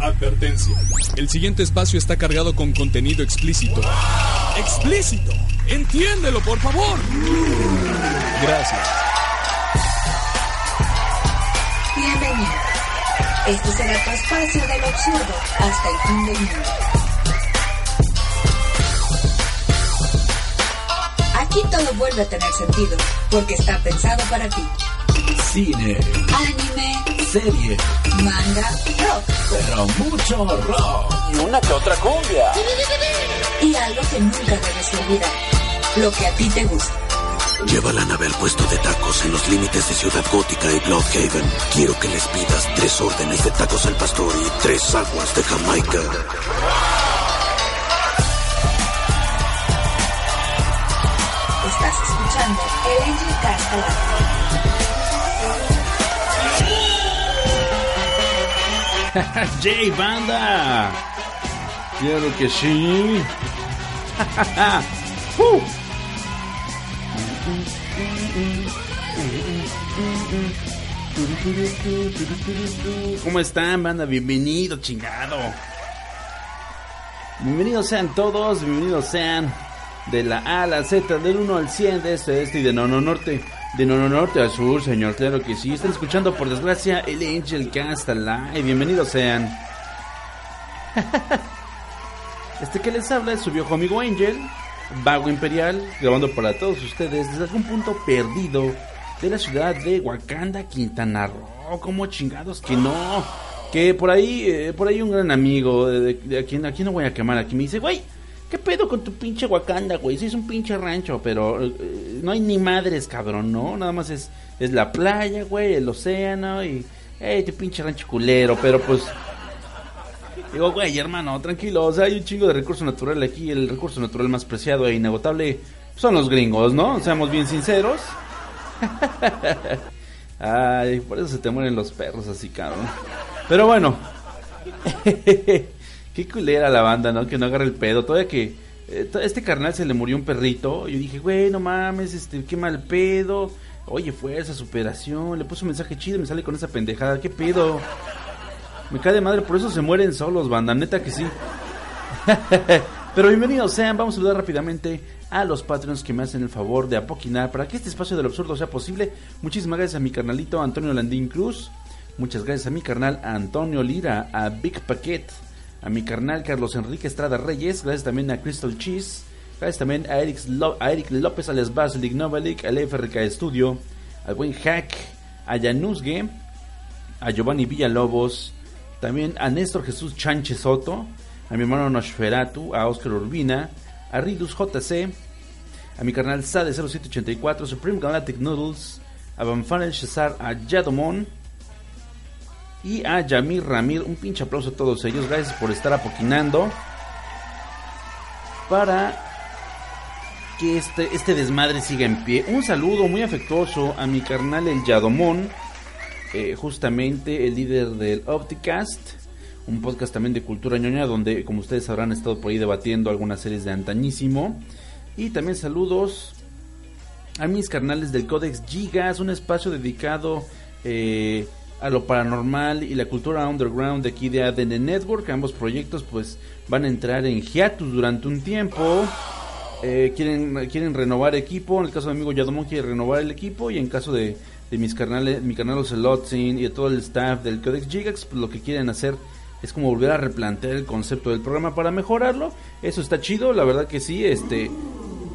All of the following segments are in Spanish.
Advertencia. El siguiente espacio está cargado con contenido explícito. ¡Explícito! ¡Entiéndelo, por favor! Gracias. Bienvenido. Este será tu espacio del absurdo hasta el fin del mundo. Aquí todo vuelve a tener sentido, porque está pensado para ti. Cine, Anime, serie, manga, rock pero mucho rock. Y una que otra cumbia. y algo que nunca debes olvidar. Lo que a ti te gusta. Lleva la nave al puesto de tacos en los límites de Ciudad Gótica y Bloodhaven. Quiero que les pidas tres órdenes de tacos al pastor y tres aguas de Jamaica. Estás escuchando el Angel ¡Jay Banda! Claro que sí. Uh. ¿Cómo están, banda? Bienvenido, chingado. Bienvenidos sean todos, bienvenidos sean de la A a la Z, del 1 al 100, de este este y de nono norte. De nono norte al sur, señor, claro que sí. Están escuchando, por desgracia, el Angel Cast Live. Bienvenidos sean. Este que les habla es su viejo amigo Angel, Vago Imperial, grabando para todos ustedes desde algún punto perdido de la ciudad de Wakanda, Quintana Roo. Como chingados que no. Que por ahí, eh, por ahí un gran amigo, de, de- a, quien, a quien no voy a quemar aquí, me dice, güey, ¿qué pedo con tu pinche Wakanda, güey? Sí, es un pinche rancho, pero eh, no hay ni madres, cabrón, ¿no? Nada más es, es la playa, güey, el océano y, hey, tu pinche rancho culero, pero pues... Digo, güey, hermano, tranquilo, o sea, hay un chingo de recurso natural aquí, el recurso natural más preciado e inagotable son los gringos, ¿no? Seamos bien sinceros. Ay, por eso se te mueren los perros así, cabrón. Pero bueno. Qué culera la banda, ¿no? Que no agarre el pedo. Todavía que eh, este carnal se le murió un perrito. Yo dije, güey, no mames, este, qué mal pedo. Oye, fuerza, superación. Le puso un mensaje chido y me sale con esa pendejada. ¿Qué pedo? Me cae de madre, por eso se mueren solos, banda. Neta que sí. Pero bienvenidos sean, vamos a saludar rápidamente a los Patreons que me hacen el favor de apoquinar para que este espacio del absurdo sea posible. Muchísimas gracias a mi carnalito Antonio Landín Cruz. Muchas gracias a mi carnal Antonio Lira, a Big Paquet, a mi carnal Carlos Enrique Estrada Reyes. Gracias también a Crystal Cheese. Gracias también a Eric, a Eric López alias Basilic Novalik, al FRK Studio, al buen Hack, a Janusgue, a Giovanni Villalobos, también a Néstor Jesús Chanche Soto, a mi hermano Nosferatu, a Oscar Urbina, a Ridus JC, a mi carnal Sade 0784, Supreme Galactic Noodles, a Banfanel Cesar, a Yadomon y a Yamir Ramir. Un pinche aplauso a todos ellos. Gracias por estar apoquinando para que este, este desmadre siga en pie. Un saludo muy afectuoso a mi carnal el Yadomon eh, justamente el líder del Opticast, un podcast también de cultura ñoña, donde, como ustedes habrán estado por ahí debatiendo algunas series de antañísimo. Y también saludos a mis carnales del Codex Gigas, un espacio dedicado eh, a lo paranormal y la cultura underground de aquí de ADN Network. Ambos proyectos pues van a entrar en hiatus durante un tiempo. Eh, quieren, quieren renovar equipo. En el caso de mi amigo Yadomon quiere renovar el equipo. Y en caso de, de mis carnales, mi carnal Ocelotzin y de todo el staff del Codex Gigax, pues lo que quieren hacer es como volver a replantear el concepto del programa para mejorarlo. Eso está chido, la verdad que sí, este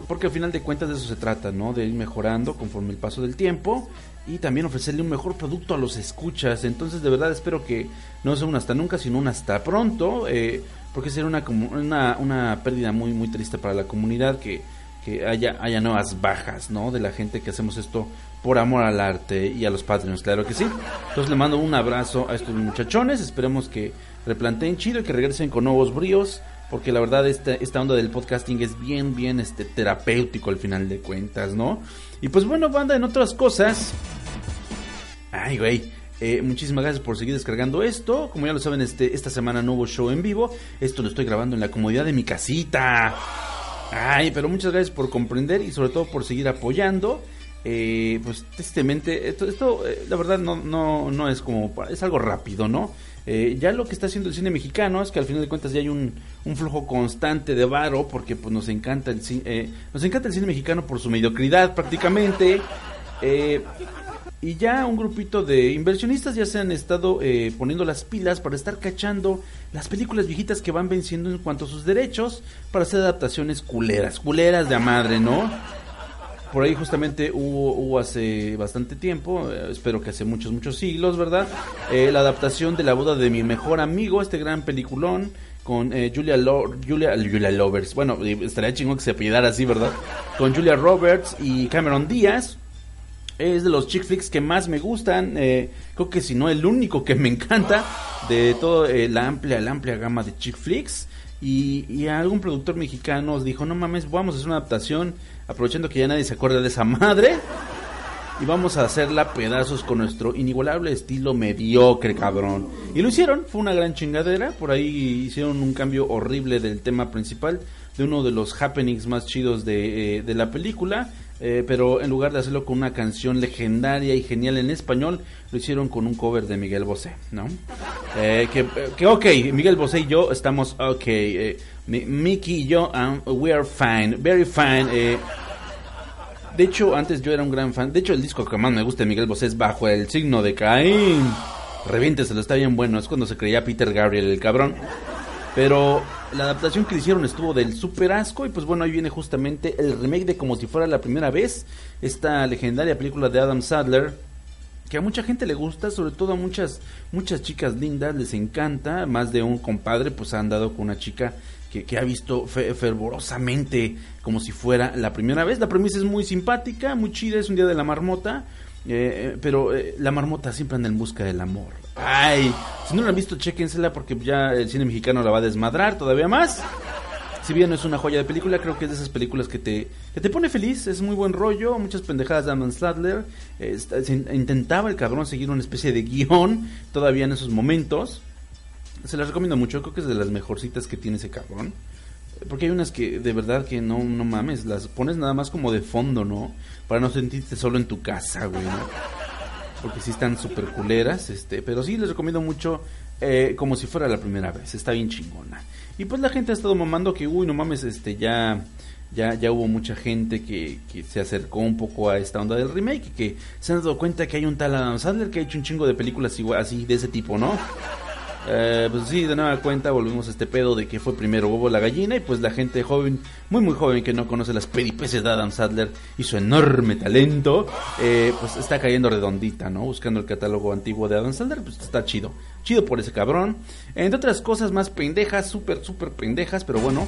porque al final de cuentas de eso se trata, ¿no? De ir mejorando conforme el paso del tiempo y también ofrecerle un mejor producto a los escuchas. Entonces, de verdad espero que no sea un hasta nunca, sino un hasta pronto, eh, porque sería una, una, una pérdida muy, muy triste para la comunidad que, que haya, haya nuevas bajas, ¿no? De la gente que hacemos esto por amor al arte y a los Patreons, claro que sí. Entonces le mando un abrazo a estos muchachones, esperemos que replanteen chido y que regresen con nuevos bríos, porque la verdad esta, esta onda del podcasting es bien, bien este, terapéutico al final de cuentas, ¿no? Y pues bueno, banda, en otras cosas... Ay, güey. Eh, muchísimas gracias por seguir descargando esto. Como ya lo saben, este, esta semana no hubo show en vivo. Esto lo estoy grabando en la comodidad de mi casita. Ay, pero muchas gracias por comprender y sobre todo por seguir apoyando. eh, pues tristemente, esto, esto eh, la verdad no, no, no es como, es algo rápido, ¿no? Eh, ya lo que está haciendo el cine mexicano es que al final de cuentas ya hay un, flujo constante de varo porque pues nos encanta el cine, nos encanta el cine mexicano por su mediocridad prácticamente. y ya un grupito de inversionistas ya se han estado poniendo las pilas para estar cachando las películas viejitas que van venciendo en cuanto a sus derechos para hacer adaptaciones culeras, culeras de a madre, ¿no? Por ahí justamente hubo, hace bastante tiempo, eh, espero que hace muchos, muchos siglos, ¿verdad? Eh, la adaptación de la boda de mi mejor amigo, este gran peliculón con eh, Julia, Julia, Julia Lovers. Bueno, estaría chingón que se apellidara así, ¿verdad? Con Julia Roberts y Cameron Díaz. Es de los chick flicks que más me gustan. creo que si no el único que me encanta de toda la amplia, la amplia gama de chick flicks. Y, y algún productor mexicano dijo, no mames, vamos a hacer una adaptación aprovechando que ya nadie se acuerda de esa madre. Y vamos a hacerla pedazos con nuestro inigualable estilo mediocre, cabrón. Y lo hicieron, fue una gran chingadera. Por ahí hicieron un cambio horrible del tema principal, de uno de los happenings más chidos de, eh, la película. Eh, pero en lugar de hacerlo con una canción legendaria y genial en español, lo hicieron con un cover de Miguel Bosé, ¿no? Eh, que, que, ok, Miguel Bosé y yo estamos ok. Mickey y yo, um, we are fine, very fine. Eh. de hecho, antes yo era un gran fan. De hecho, el disco que más me gusta de Miguel Bosé es Bajo el signo de Caín. lo está bien bueno. Es cuando se creía Peter Gabriel, el cabrón. Pero la adaptación que le hicieron estuvo del super asco. Y pues bueno, ahí viene justamente el remake de Como si fuera la primera vez. Esta legendaria película de Adam Sadler que a mucha gente le gusta, sobre todo a muchas muchas chicas lindas les encanta, más de un compadre pues ha andado con una chica que, ha visto fervorosamente como si fuera la primera vez. La premisa es muy simpática, muy chida, es un día de la marmota, eh, eh, pero eh, la marmota siempre anda en busca del amor. Ay, si no la han visto, chéquensela porque ya el cine mexicano la va a desmadrar todavía más. Si bien no es una joya de película, creo que es de esas películas que te, que te pone feliz, es muy buen rollo, muchas pendejadas de Adam Sladler. intentaba el cabrón seguir una especie de guion todavía en esos momentos. Se las recomiendo mucho, creo que es de las mejorcitas que tiene ese cabrón. Porque hay unas que de verdad que no, no mames, las pones nada más como de fondo, ¿no? Para no sentirte solo en tu casa, güey, ¿no? Porque sí están súper culeras, este, pero sí les recomiendo mucho eh, como si fuera la primera vez, está bien chingona. Y pues la gente ha estado mamando que, uy, no mames, este, ya, ya, ya hubo mucha gente que, que se acercó un poco a esta onda del remake y que se han dado cuenta que hay un tal Adam Sandler que ha hecho un chingo de películas igual, así de ese tipo, ¿no? Eh, pues sí, de nueva cuenta volvimos a este pedo de que fue primero huevo la gallina y pues la gente joven, muy muy joven que no conoce las peripecias de Adam Sadler y su enorme talento, eh, pues está cayendo redondita, ¿no? Buscando el catálogo antiguo de Adam Sadler, pues está chido, chido por ese cabrón. Entre otras cosas más pendejas, súper, súper pendejas, pero bueno,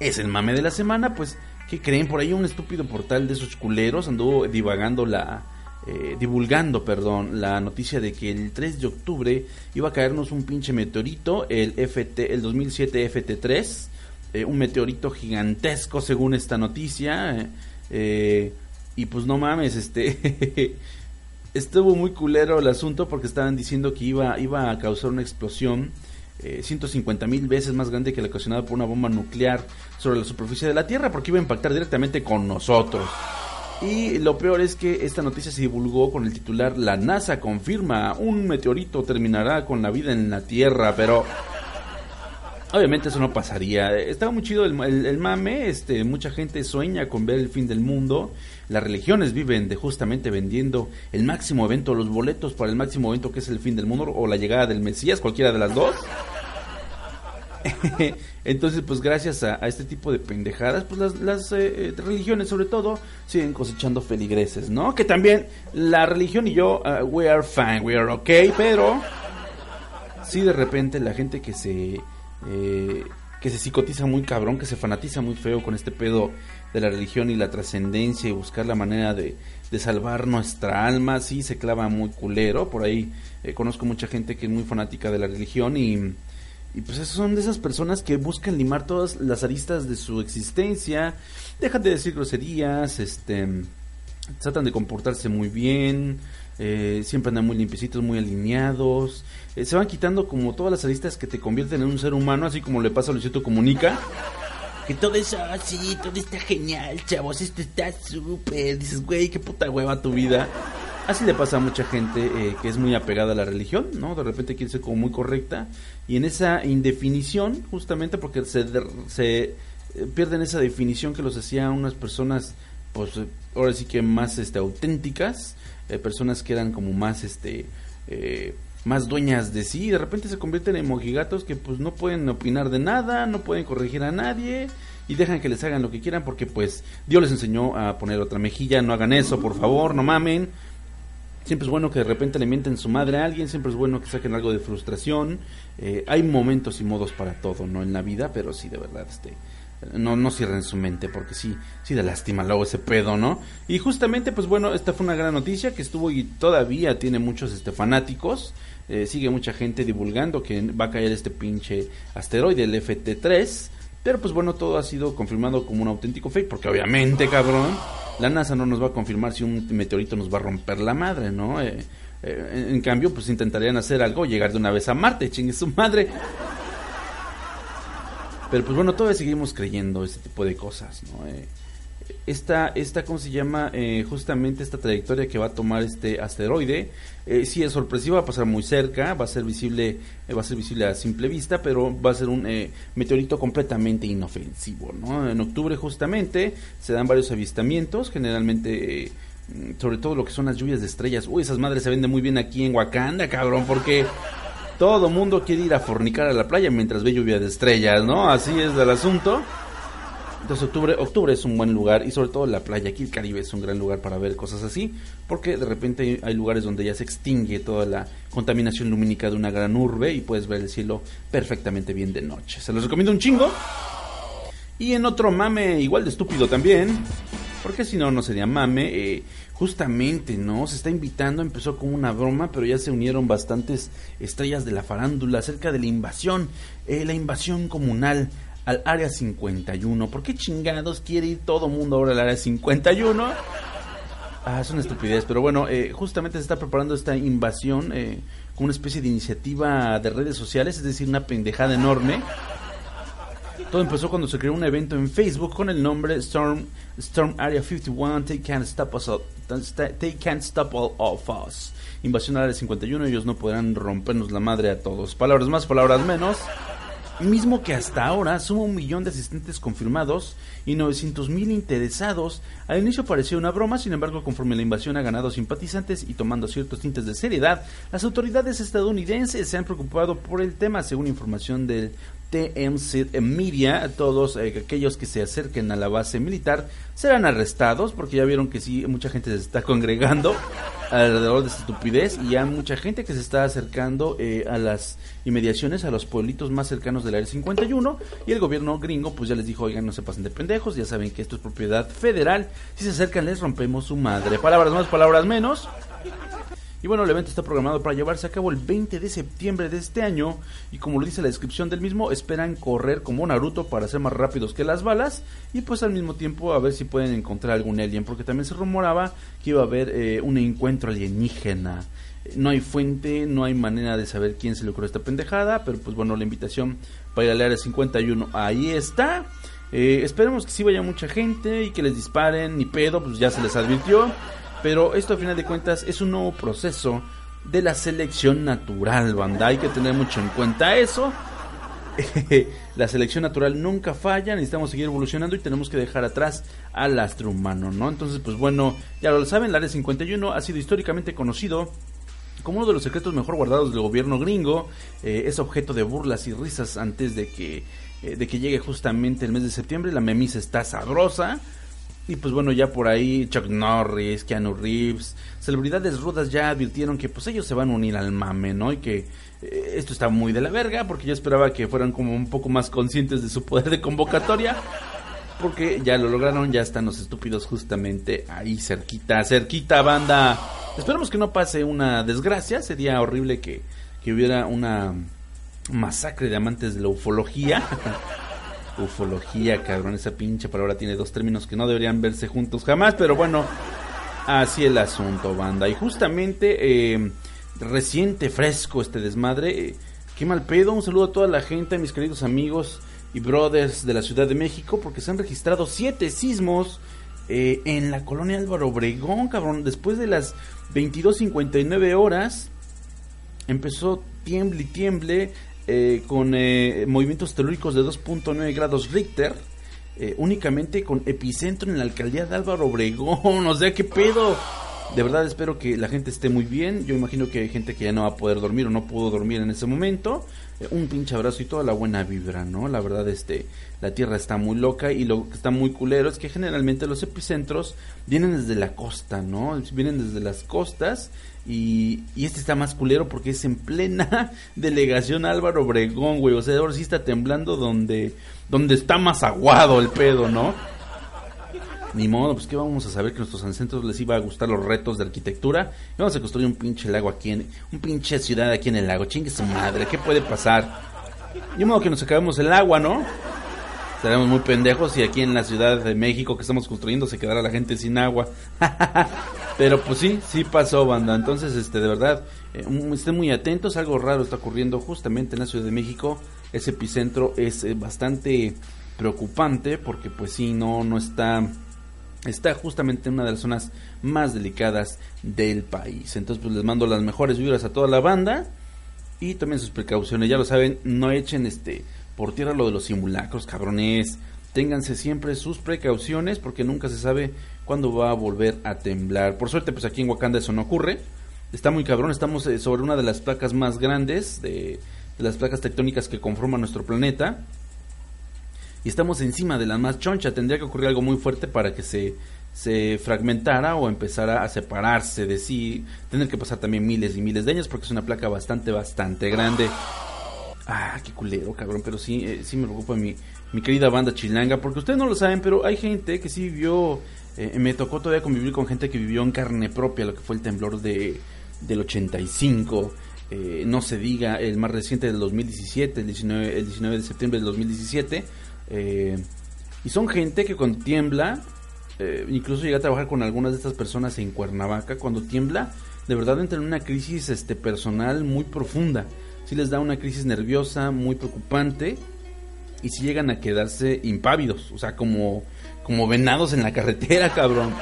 es el mame de la semana, pues, ¿qué creen? Por ahí un estúpido portal de esos culeros anduvo divagando la eh, divulgando, perdón, la noticia de que el 3 de octubre iba a caernos un pinche meteorito, el FT, el 2007 FT3, eh, un meteorito gigantesco según esta noticia, eh, y pues no mames, este, estuvo muy culero el asunto porque estaban diciendo que iba, iba a causar una explosión 150 mil veces más grande que la ocasionada por una bomba nuclear sobre la superficie de la Tierra porque iba a impactar directamente con nosotros. Y lo peor es que esta noticia se divulgó con el titular La NASA confirma un meteorito terminará con la vida en la Tierra, pero obviamente eso no pasaría. Estaba muy chido el, mame, este, mucha gente sueña con ver el fin del mundo. Las religiones viven de justamente vendiendo el máximo evento, los boletos para el máximo evento que es el fin del mundo o la llegada del Mesías, cualquiera de las dos. Entonces, pues gracias a, este tipo de pendejadas, pues las, eh, eh, religiones sobre todo siguen cosechando feligreses, ¿no? Que también la religión y yo, uh, we are fine, we are okay, pero sí de repente la gente que se... Eh, que se psicotiza muy cabrón, que se fanatiza muy feo con este pedo de la religión y la trascendencia y buscar la manera de, de, salvar nuestra alma, sí se clava muy culero. Por ahí conozco mucha gente que es muy fanática de la religión y y pues son de esas personas que buscan limar todas las aristas de su existencia, dejan de decir groserías, este, tratan de comportarse muy bien, eh, siempre andan muy limpiecitos, muy alineados, eh, se van quitando como todas las aristas que te convierten en un ser humano, así como le pasa a Luisito Comunica. que todo eso, sí, todo está genial, chavos, esto está súper. Dices, güey, qué puta hueva tu vida. Así le pasa a mucha gente eh, que es muy apegada a la religión, ¿no? De repente quiere ser como muy correcta. Y en esa indefinición, justamente porque se, se eh, pierden esa definición que los hacía unas personas, pues eh, ahora sí que más este, auténticas, personas que eran como más, este, más dueñas de sí, y de repente se convierten en mojigatos que pues no pueden opinar de nada, no pueden corregir a nadie y dejan que les hagan lo que quieran porque pues Dios les enseñó a poner otra mejilla, no hagan eso, por favor, no mamen Siempre es bueno que de repente le mienten su madre a alguien, siempre es bueno que saquen algo de frustración. Eh, hay momentos y modos para todo, ¿no? En la vida, pero sí, de verdad, este, no, no cierren su mente, porque sí, sí da lástima luego ese pedo, ¿no? Y justamente, pues bueno, esta fue una gran noticia que estuvo y todavía tiene muchos este, fanáticos. Eh, sigue mucha gente divulgando que va a caer este pinche asteroide, el FT3. Pero pues bueno, todo ha sido confirmado como un auténtico fake, porque obviamente, cabrón, la NASA no nos va a confirmar si un meteorito nos va a romper la madre, ¿no? Eh, eh, en cambio, pues intentarían hacer algo, llegar de una vez a Marte, chingue su madre. Pero pues bueno, todavía seguimos creyendo ese tipo de cosas, ¿no? Eh, esta, esta, ¿cómo se llama? Eh, justamente esta trayectoria que va a tomar este asteroide, eh, sí es sorpresiva, va a pasar muy cerca, va a ser visible, eh, va a ser visible a simple vista, pero va a ser un eh, meteorito completamente inofensivo, ¿no? En octubre justamente se dan varios avistamientos, generalmente sobre todo lo que son las lluvias de estrellas. Uy, esas madres se venden muy bien aquí en Wakanda, cabrón, porque todo mundo quiere ir a fornicar a la playa mientras ve lluvia de estrellas, ¿no? Así es el asunto. Entonces octubre, octubre es un buen lugar y sobre todo la playa, aquí el Caribe es un gran lugar para ver cosas así, porque de repente hay lugares donde ya se extingue toda la contaminación lumínica de una gran urbe y puedes ver el cielo perfectamente bien de noche. Se los recomiendo un chingo. Y en otro mame igual de estúpido también, porque si no, no sería mame. Eh, justamente, ¿no? Se está invitando, empezó como una broma, pero ya se unieron bastantes estrellas de la farándula acerca de la invasión, eh, la invasión comunal al área 51. ¿Por qué chingados quiere ir todo mundo ahora al área 51? Ah, es una estupidez, pero bueno, eh, justamente se está preparando esta invasión eh, con una especie de iniciativa de redes sociales, es decir, una pendejada enorme. Todo empezó cuando se creó un evento en Facebook con el nombre Storm, Storm Area 51, They Can't Stop Us All, They Can't Stop All of Us. Invasión al Área 51, ellos no podrán rompernos la madre a todos. Palabras más, palabras menos mismo que hasta ahora suma un millón de asistentes confirmados y 900 mil interesados. Al inicio parecía una broma, sin embargo, conforme la invasión ha ganado simpatizantes y tomando ciertos tintes de seriedad, las autoridades estadounidenses se han preocupado por el tema, según información del TMC Media, todos eh, aquellos que se acerquen a la base militar serán arrestados porque ya vieron que sí, mucha gente se está congregando alrededor de esta estupidez y hay mucha gente que se está acercando eh, a las inmediaciones, a los pueblitos más cercanos del área 51 y el gobierno gringo pues ya les dijo, oigan, no se pasen de pendejos, ya saben que esto es propiedad federal, si se acercan les rompemos su madre. Palabras más, palabras menos. Y bueno, el evento está programado para llevarse a cabo el 20 de septiembre de este año y como lo dice la descripción del mismo, esperan correr como Naruto para ser más rápidos que las balas y pues al mismo tiempo a ver si pueden encontrar algún alien porque también se rumoraba que iba a haber eh, un encuentro alienígena. No hay fuente, no hay manera de saber quién se le ocurrió esta pendejada, pero pues bueno, la invitación para ir al área 51 ahí está. Eh, esperemos que sí vaya mucha gente y que les disparen, ni pedo, pues ya se les advirtió. Pero esto a final de cuentas es un nuevo proceso de la selección natural, banda. Hay que tener mucho en cuenta eso. la selección natural nunca falla, necesitamos seguir evolucionando y tenemos que dejar atrás al astro humano, ¿no? Entonces, pues bueno, ya lo saben, el Área 51 ha sido históricamente conocido como uno de los secretos mejor guardados del gobierno gringo. Eh, es objeto de burlas y risas antes de que, eh, de que llegue justamente el mes de septiembre. La memisa está sabrosa. Y pues bueno, ya por ahí Chuck Norris, Keanu Reeves, celebridades rudas ya advirtieron que pues ellos se van a unir al mame, ¿no? Y que eh, esto está muy de la verga, porque yo esperaba que fueran como un poco más conscientes de su poder de convocatoria. Porque ya lo lograron, ya están los estúpidos justamente ahí cerquita, cerquita banda. Esperemos que no pase una desgracia, sería horrible que, que hubiera una masacre de amantes de la ufología. Ufología, cabrón, esa pinche palabra tiene dos términos que no deberían verse juntos jamás, pero bueno, así el asunto, banda. Y justamente, eh, reciente, fresco este desmadre. Eh, qué mal pedo, un saludo a toda la gente, a mis queridos amigos y Brothers de la Ciudad de México, porque se han registrado siete sismos eh, en la colonia Álvaro Obregón, cabrón. Después de las 22.59 horas, empezó tiemble y tiemble eh, con eh, movimientos telúricos de 2.9 grados Richter. únicamente con epicentro en la alcaldía de Álvaro Obregón. O sea, ¿qué pedo? De verdad espero que la gente esté muy bien. Yo imagino que hay gente que ya no va a poder dormir o no pudo dormir en ese momento. Eh, un pinche abrazo y toda la buena vibra, ¿no? La verdad, este, la tierra está muy loca y lo que está muy culero es que generalmente los epicentros vienen desde la costa, ¿no? Vienen desde las costas y, y este está más culero porque es en plena delegación Álvaro Obregón, güey. O sea, ahora sí está temblando donde, donde está más aguado el pedo, ¿no? Ni modo, pues que vamos a saber que a nuestros ancestros les iba a gustar los retos de arquitectura. Y vamos a construir un pinche lago aquí en. Un pinche ciudad aquí en el lago. Chingue su madre, ¿qué puede pasar? Y modo que nos acabemos el agua, ¿no? Estaremos muy pendejos si aquí en la Ciudad de México que estamos construyendo se quedara la gente sin agua. Pero pues sí, sí pasó, banda. Entonces, este, de verdad, eh, estén muy atentos. Algo raro está ocurriendo justamente en la Ciudad de México. Ese epicentro es eh, bastante preocupante porque pues sí, no, no está está justamente en una de las zonas más delicadas del país. Entonces, pues les mando las mejores vibras a toda la banda y también sus precauciones. Ya lo saben, no echen este por tierra lo de los simulacros, cabrones. Ténganse siempre sus precauciones porque nunca se sabe cuándo va a volver a temblar. Por suerte, pues aquí en Wakanda eso no ocurre. Está muy cabrón, estamos eh, sobre una de las placas más grandes de, las placas tectónicas que conforman nuestro planeta y estamos encima de la más choncha. Tendría que ocurrir algo muy fuerte para que se, se fragmentara o empezara a separarse de sí. Tener que pasar también miles y miles de años porque es una placa bastante, bastante grande. Ah, qué culero, cabrón. Pero sí, eh, sí me preocupa mi, mi querida banda chilanga. Porque ustedes no lo saben, pero hay gente que sí vivió. Eh, me tocó todavía convivir con gente que vivió en carne propia lo que fue el temblor de, del 85. Eh, no se diga el más reciente del 2017, el 19, el 19 de septiembre del 2017 eh, y son gente que cuando tiembla, eh, incluso llega a trabajar con algunas de estas personas en Cuernavaca, cuando tiembla, de verdad entra en una crisis este, personal muy profunda. Si les da una crisis nerviosa muy preocupante y si llegan a quedarse impávidos, o sea, como, como venados en la carretera, cabrón.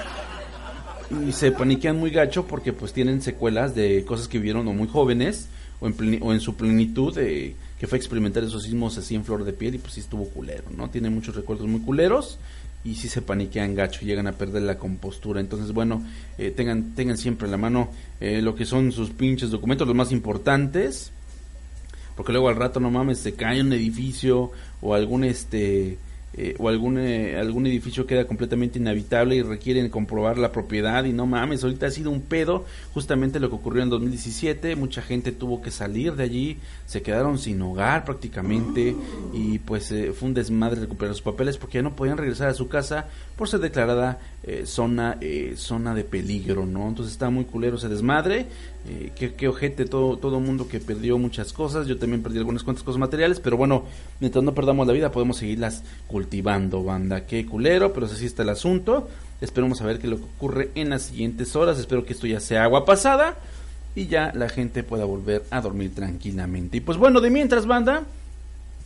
Y se paniquean muy gacho porque pues tienen secuelas de cosas que vivieron o muy jóvenes o en, o en su plenitud. de que fue experimentar esos sismos así en flor de piel y pues sí estuvo culero, ¿no? Tiene muchos recuerdos muy culeros y sí se paniquean gacho, llegan a perder la compostura. Entonces, bueno, eh, tengan, tengan siempre en la mano eh, lo que son sus pinches documentos, los más importantes, porque luego al rato, no mames, se cae un edificio o algún este eh, o algún, eh, algún edificio queda completamente inhabitable y requieren comprobar la propiedad y no mames, ahorita ha sido un pedo, justamente lo que ocurrió en 2017, mucha gente tuvo que salir de allí, se quedaron sin hogar prácticamente y pues eh, fue un desmadre recuperar sus papeles porque ya no podían regresar a su casa por ser declarada zona zona de peligro, ¿no? Entonces está muy culero ese desmadre, qué, qué ojete todo todo mundo que perdió muchas cosas, yo también perdí algunas cuantas cosas materiales, pero bueno, mientras no perdamos la vida podemos seguirlas cultivando, banda. Qué culero, pero así está el asunto. Esperemos a ver qué lo que ocurre en las siguientes horas. Espero que esto ya sea agua pasada y ya la gente pueda volver a dormir tranquilamente. Y pues bueno, de mientras, banda,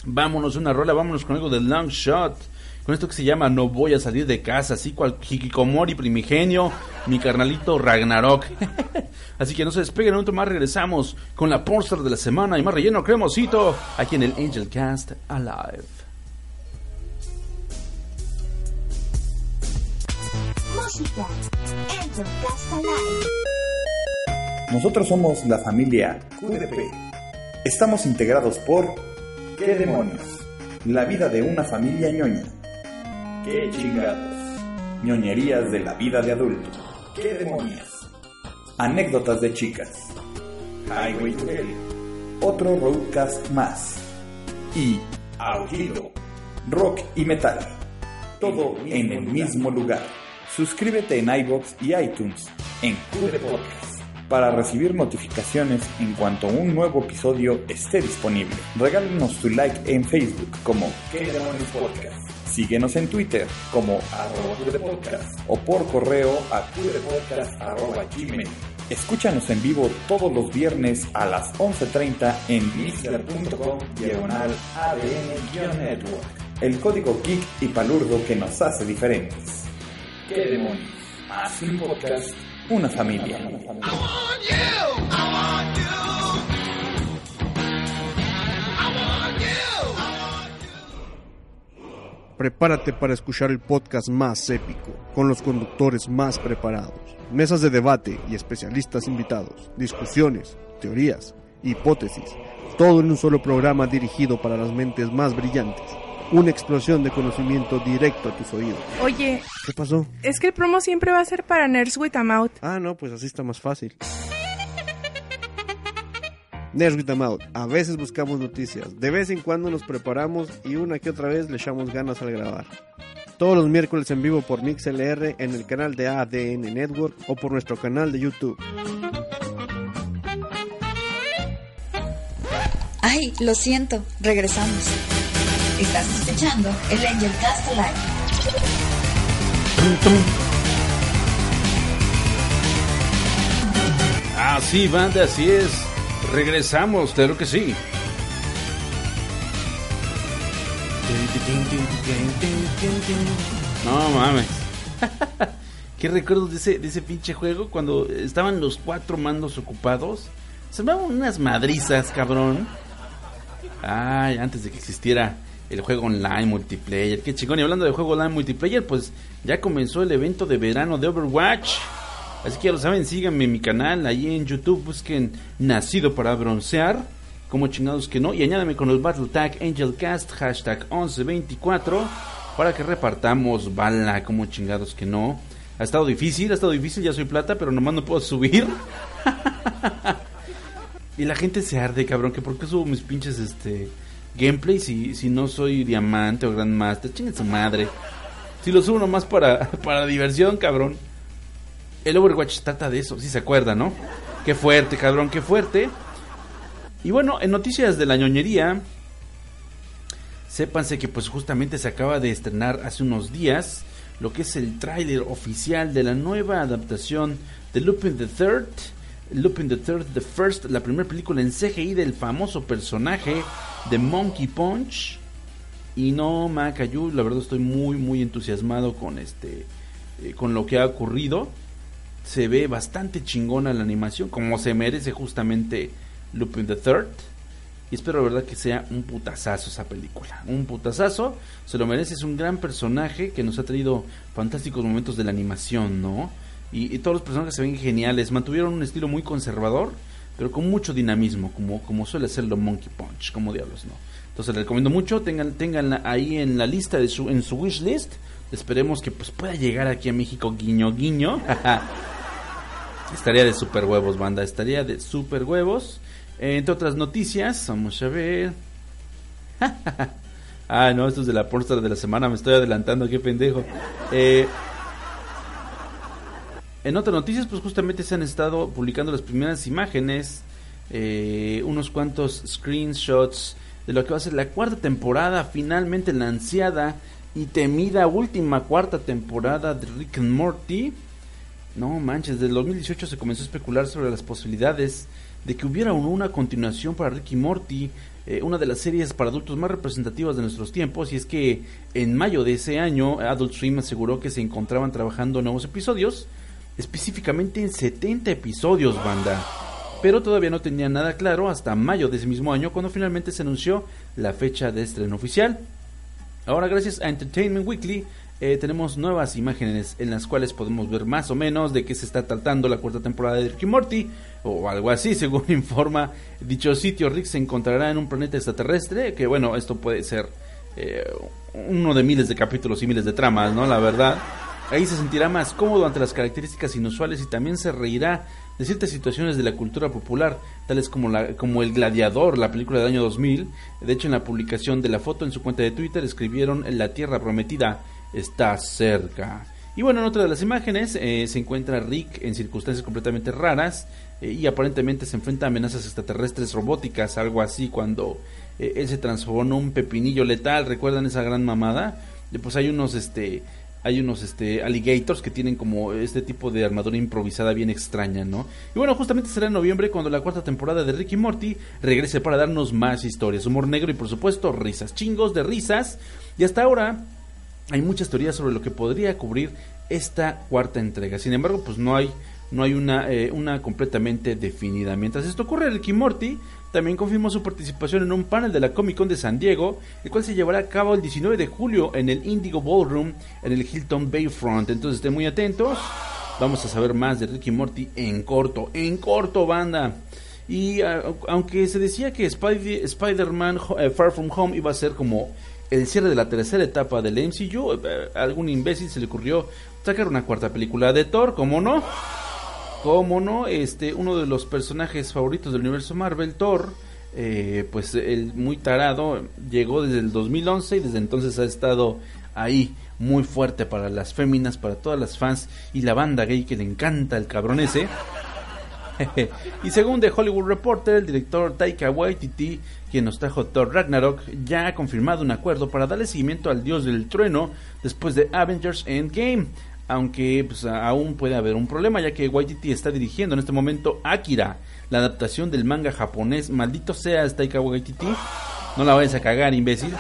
vámonos una rola, vámonos con algo de long shot. Con esto que se llama No voy a salir de casa, así cual Hikikomori primigenio, mi carnalito Ragnarok. así que no se despeguen, un momento más regresamos con la póster de la semana y más relleno cremosito aquí en el Angel Cast Alive. Nosotros somos la familia QDP. Estamos integrados por ¿Qué demonios? La vida de una familia ñoña. ¿Qué chingados? ñoñerías de la vida de adultos. ¿Qué demonios? Anécdotas de chicas. Highway to Hell. Otro roadcast más. Y Audido. Rock y metal. Todo en el mismo lugar. Suscríbete en iBox y iTunes en QD Podcast para recibir notificaciones en cuanto un nuevo episodio esté disponible. Regálenos tu like en Facebook como ¿Qué Podcast? Síguenos en Twitter como Podcast o por correo a gmail. Escúchanos en vivo todos los viernes a las 11.30 en mixler.com diagonal ADN-network. El código geek y palurdo que nos hace diferentes. ¿Qué demonios? Más un podcast, una familia. Prepárate para escuchar el podcast más épico, con los conductores más preparados, mesas de debate y especialistas invitados, discusiones, teorías, hipótesis, todo en un solo programa dirigido para las mentes más brillantes. Una explosión de conocimiento directo a tus oídos. Oye, ¿Qué pasó? es que el promo siempre va a ser para Nerds with a Mouth. Ah, no, pues así está más fácil. Nerds with a Mouth. A veces buscamos noticias, de vez en cuando nos preparamos y una que otra vez le echamos ganas al grabar. Todos los miércoles en vivo por MixLR en el canal de ADN Network o por nuestro canal de YouTube. Ay, lo siento, regresamos. Estás escuchando el Angel Cast Live. Así, banda, así es. Regresamos, claro que sí. No mames. ¿Qué recuerdos de ese, de ese pinche juego cuando estaban los cuatro mandos ocupados? Se me daban unas madrizas, cabrón. Ay, antes de que existiera el juego online multiplayer. Qué chingón. Y hablando de juego online multiplayer, pues ya comenzó el evento de verano de Overwatch. Así que ya lo saben, síganme en mi canal, ahí en YouTube, busquen Nacido para Broncear, como chingados que no, y añádame con el Battle Tag Angelcast, hashtag 1124, para que repartamos bala, como chingados que no. Ha estado difícil, ha estado difícil, ya soy plata, pero nomás no puedo subir. y la gente se arde, cabrón, que por qué subo mis pinches, este, gameplays si, si no soy diamante o grandmaster, chinguen su madre. Si lo subo nomás para, para diversión, cabrón. El Overwatch trata de eso, si se acuerda, ¿no? Qué fuerte, cabrón, qué fuerte. Y bueno, en noticias de la ñoñería, sépanse que pues justamente se acaba de estrenar hace unos días lo que es el tráiler oficial de la nueva adaptación de Lupin the Third. Lupin the Third, The First, la primera película en CGI del famoso personaje de Monkey Punch. Y no, Macayu, la verdad estoy muy, muy entusiasmado con este, eh, con lo que ha ocurrido se ve bastante chingona la animación, como se merece justamente Lupin the Third. Y espero de verdad que sea un putazazo esa película. Un putazazo, se lo merece, es un gran personaje que nos ha traído fantásticos momentos de la animación, ¿no? Y, todos los personajes se ven geniales, mantuvieron un estilo muy conservador, pero con mucho dinamismo, como, como suele serlo Monkey Punch, como diablos, ¿no? Entonces les recomiendo mucho, tengan, tengan ahí en la lista de su, en su wish list. Esperemos que pues pueda llegar aquí a México guiño guiño. Estaría de super huevos, banda. Estaría de super huevos. Eh, entre otras noticias, vamos a ver. ah, no, esto es de la pornstar de la semana. Me estoy adelantando, qué pendejo. Eh, en otras noticias, pues justamente se han estado publicando las primeras imágenes. eh, unos cuantos screenshots de lo que va a ser la cuarta temporada, finalmente la ansiada y temida última cuarta temporada de Rick and Morty. No manches, desde el 2018 se comenzó a especular sobre las posibilidades de que hubiera una, continuación para Rick y Morty, eh, una de las series para adultos más representativas de nuestros tiempos, y es que en mayo de ese año Adult Swim aseguró que se encontraban trabajando nuevos episodios, específicamente en 70 episodios, banda. Pero todavía no tenía nada claro hasta mayo de ese mismo año, cuando finalmente se anunció la fecha de estreno oficial. Ahora, gracias a Entertainment Weekly, eh, tenemos nuevas imágenes en las cuales podemos ver más o menos de qué se está tratando la cuarta temporada de Rick y Morty, o algo así, según informa dicho sitio. Rick se encontrará en un planeta extraterrestre, que bueno, esto puede ser eh, uno de miles de capítulos y miles de tramas, ¿no? La verdad. Ahí se sentirá más cómodo ante las características inusuales y también se reirá de ciertas situaciones de la cultura popular, tales como, la, como El Gladiador, la película del año 2000. De hecho, en la publicación de la foto en su cuenta de Twitter escribieron La Tierra Prometida está cerca. Y bueno, en otra de las imágenes eh, se encuentra Rick en circunstancias completamente raras eh, y aparentemente se enfrenta a amenazas extraterrestres robóticas, algo así cuando eh, él se transformó en un pepinillo letal. ¿Recuerdan esa gran mamada? pues hay unos este hay unos este alligators que tienen como este tipo de armadura improvisada bien extraña, ¿no? Y bueno, justamente será en noviembre cuando la cuarta temporada de Ricky Morty regrese para darnos más historias, humor negro y por supuesto risas, chingos de risas. Y hasta ahora hay muchas teorías sobre lo que podría cubrir esta cuarta entrega. Sin embargo, pues no hay no hay una, eh, una completamente definida. Mientras esto ocurre, Ricky Morty también confirmó su participación en un panel de la Comic Con de San Diego, el cual se llevará a cabo el 19 de julio en el Indigo Ballroom en el Hilton Bayfront. Entonces estén muy atentos. Vamos a saber más de Ricky Morty en corto, en corto banda. Y ah, aunque se decía que Spider-Man eh, Far From Home iba a ser como el cierre de la tercera etapa del MCU, eh, a algún imbécil se le ocurrió sacar una cuarta película de Thor, ¿cómo no? ¿Cómo no? Este, uno de los personajes favoritos del universo Marvel, Thor, eh, pues el muy tarado, llegó desde el 2011 y desde entonces ha estado ahí muy fuerte para las féminas, para todas las fans y la banda gay que le encanta el cabrón ese. y según The Hollywood Reporter, el director Taika Waititi, quien nos trajo Thor Ragnarok, ya ha confirmado un acuerdo para darle seguimiento al dios del trueno después de Avengers Endgame aunque pues, aún puede haber un problema ya que Waititi está dirigiendo en este momento Akira, la adaptación del manga japonés. Maldito sea Taika Waititi, no la vayas a cagar, imbécil.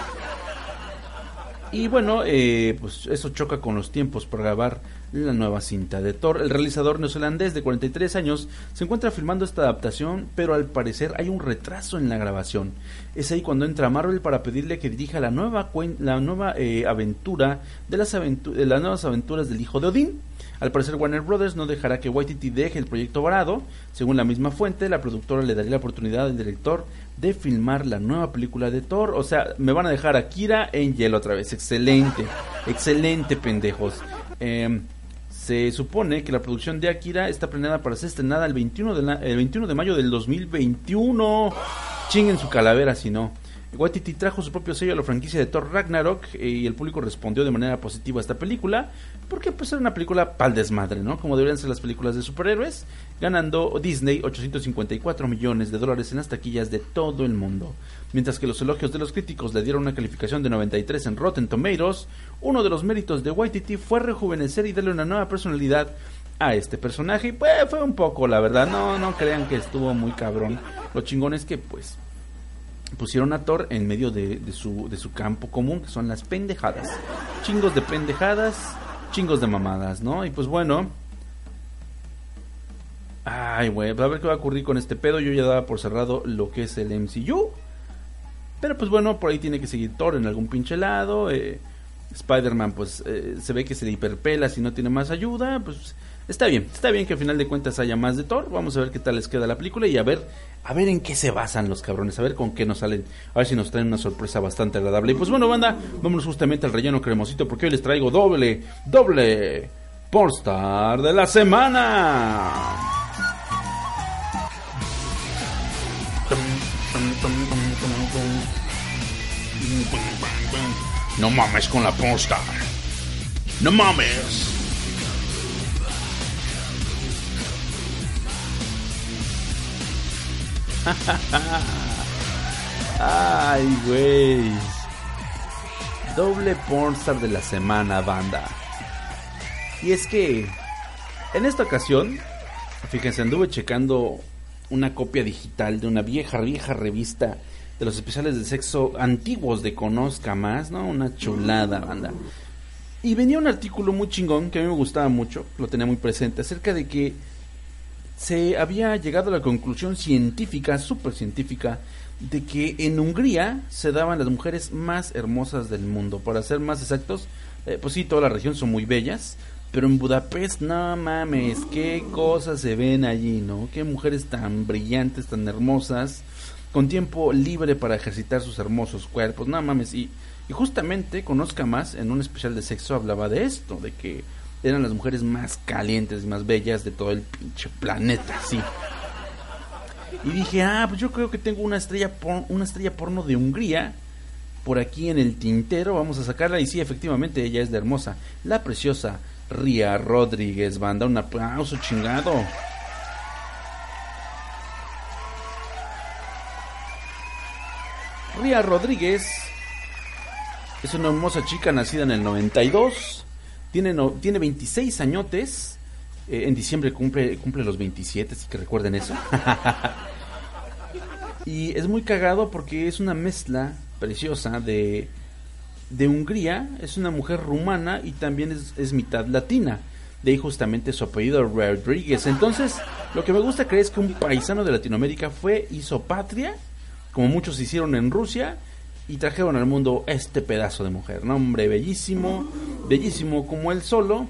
Y bueno, eh, pues eso choca con los tiempos para grabar la nueva cinta de Thor. El realizador neozelandés de 43 años se encuentra filmando esta adaptación, pero al parecer hay un retraso en la grabación. Es ahí cuando entra Marvel para pedirle que dirija la nueva, la nueva eh, aventura de las, de las nuevas aventuras del hijo de Odín. Al parecer Warner Brothers no dejará que Waititi deje el proyecto varado. Según la misma fuente, la productora le daría la oportunidad al director de filmar la nueva película de Thor. O sea, me van a dejar a Kira Angel otra vez. Excelente, excelente pendejos. Eh, se supone que la producción de Akira está planeada para ser estrenada el 21 de, el 21 de mayo del 2021. Chinguen su calavera si no. Waititi trajo su propio sello a la franquicia de Thor Ragnarok eh, y el público respondió de manera positiva a esta película porque pues era una película pal desmadre, ¿no? Como deberían ser las películas de superhéroes, ganando Disney 854 millones de dólares en las taquillas de todo el mundo. Mientras que los elogios de los críticos le dieron una calificación de 93 en Rotten Tomatoes, uno de los méritos de Waititi fue rejuvenecer y darle una nueva personalidad a este personaje y pues fue un poco, la verdad, no no crean que estuvo muy cabrón. Lo chingón es que pues pusieron a Thor en medio de, su, de su campo común, que son las pendejadas. Chingos de pendejadas, chingos de mamadas, ¿no? Y pues bueno. Ay, güey, a ver qué va a ocurrir con este pedo. Yo ya daba por cerrado lo que es el MCU. Pero pues bueno, por ahí tiene que seguir Thor en algún pinche lado. Eh, Spider-Man, pues eh, se ve que se le hiperpela si no tiene más ayuda. Pues está bien, está bien que al final de cuentas haya más de Thor. Vamos a ver qué tal les queda la película y a ver a ver en qué se basan los cabrones, a ver con qué nos salen, a ver si nos traen una sorpresa bastante agradable. Y pues bueno, banda, vámonos justamente al relleno cremosito porque hoy les traigo doble, doble Pornstar de la semana. No mames con la Pornstar. No mames. Ay, güey. Doble pornstar de la semana, banda. Y es que en esta ocasión, fíjense, anduve checando una copia digital de una vieja, vieja revista de los especiales de sexo antiguos de Conozca Más, ¿no? Una chulada, banda. Y venía un artículo muy chingón que a mí me gustaba mucho, lo tenía muy presente, acerca de que se había llegado a la conclusión científica, súper científica, de que en Hungría se daban las mujeres más hermosas del mundo. Para ser más exactos, eh, pues sí, toda la región son muy bellas, pero en Budapest, no mames, qué cosas se ven allí, ¿no? Qué mujeres tan brillantes, tan hermosas, con tiempo libre para ejercitar sus hermosos cuerpos, no mames. Y, y justamente, conozca más, en un especial de sexo hablaba de esto, de que eran las mujeres más calientes, más bellas de todo el pinche planeta, sí. Y dije, ah, pues yo creo que tengo una estrella, una estrella porno de Hungría por aquí en el tintero. Vamos a sacarla y sí, efectivamente, ella es de hermosa. La preciosa Ria Rodríguez, banda. Un aplauso chingado. Ria Rodríguez es una hermosa chica nacida en el 92 Tiene, no, tiene 26 añotes. eh, en diciembre cumple, cumple los 27, así que recuerden eso. y es muy cagado porque es una mezcla preciosa de, de Hungría. Es una mujer rumana y también es, es mitad latina. De ahí justamente su apellido Rodríguez. Entonces, lo que me gusta creer es que un paisano de Latinoamérica fue, hizo patria, como muchos hicieron en Rusia, y trajeron al mundo este pedazo de mujer. ¿no? Hombre, bellísimo, bellísimo como él solo.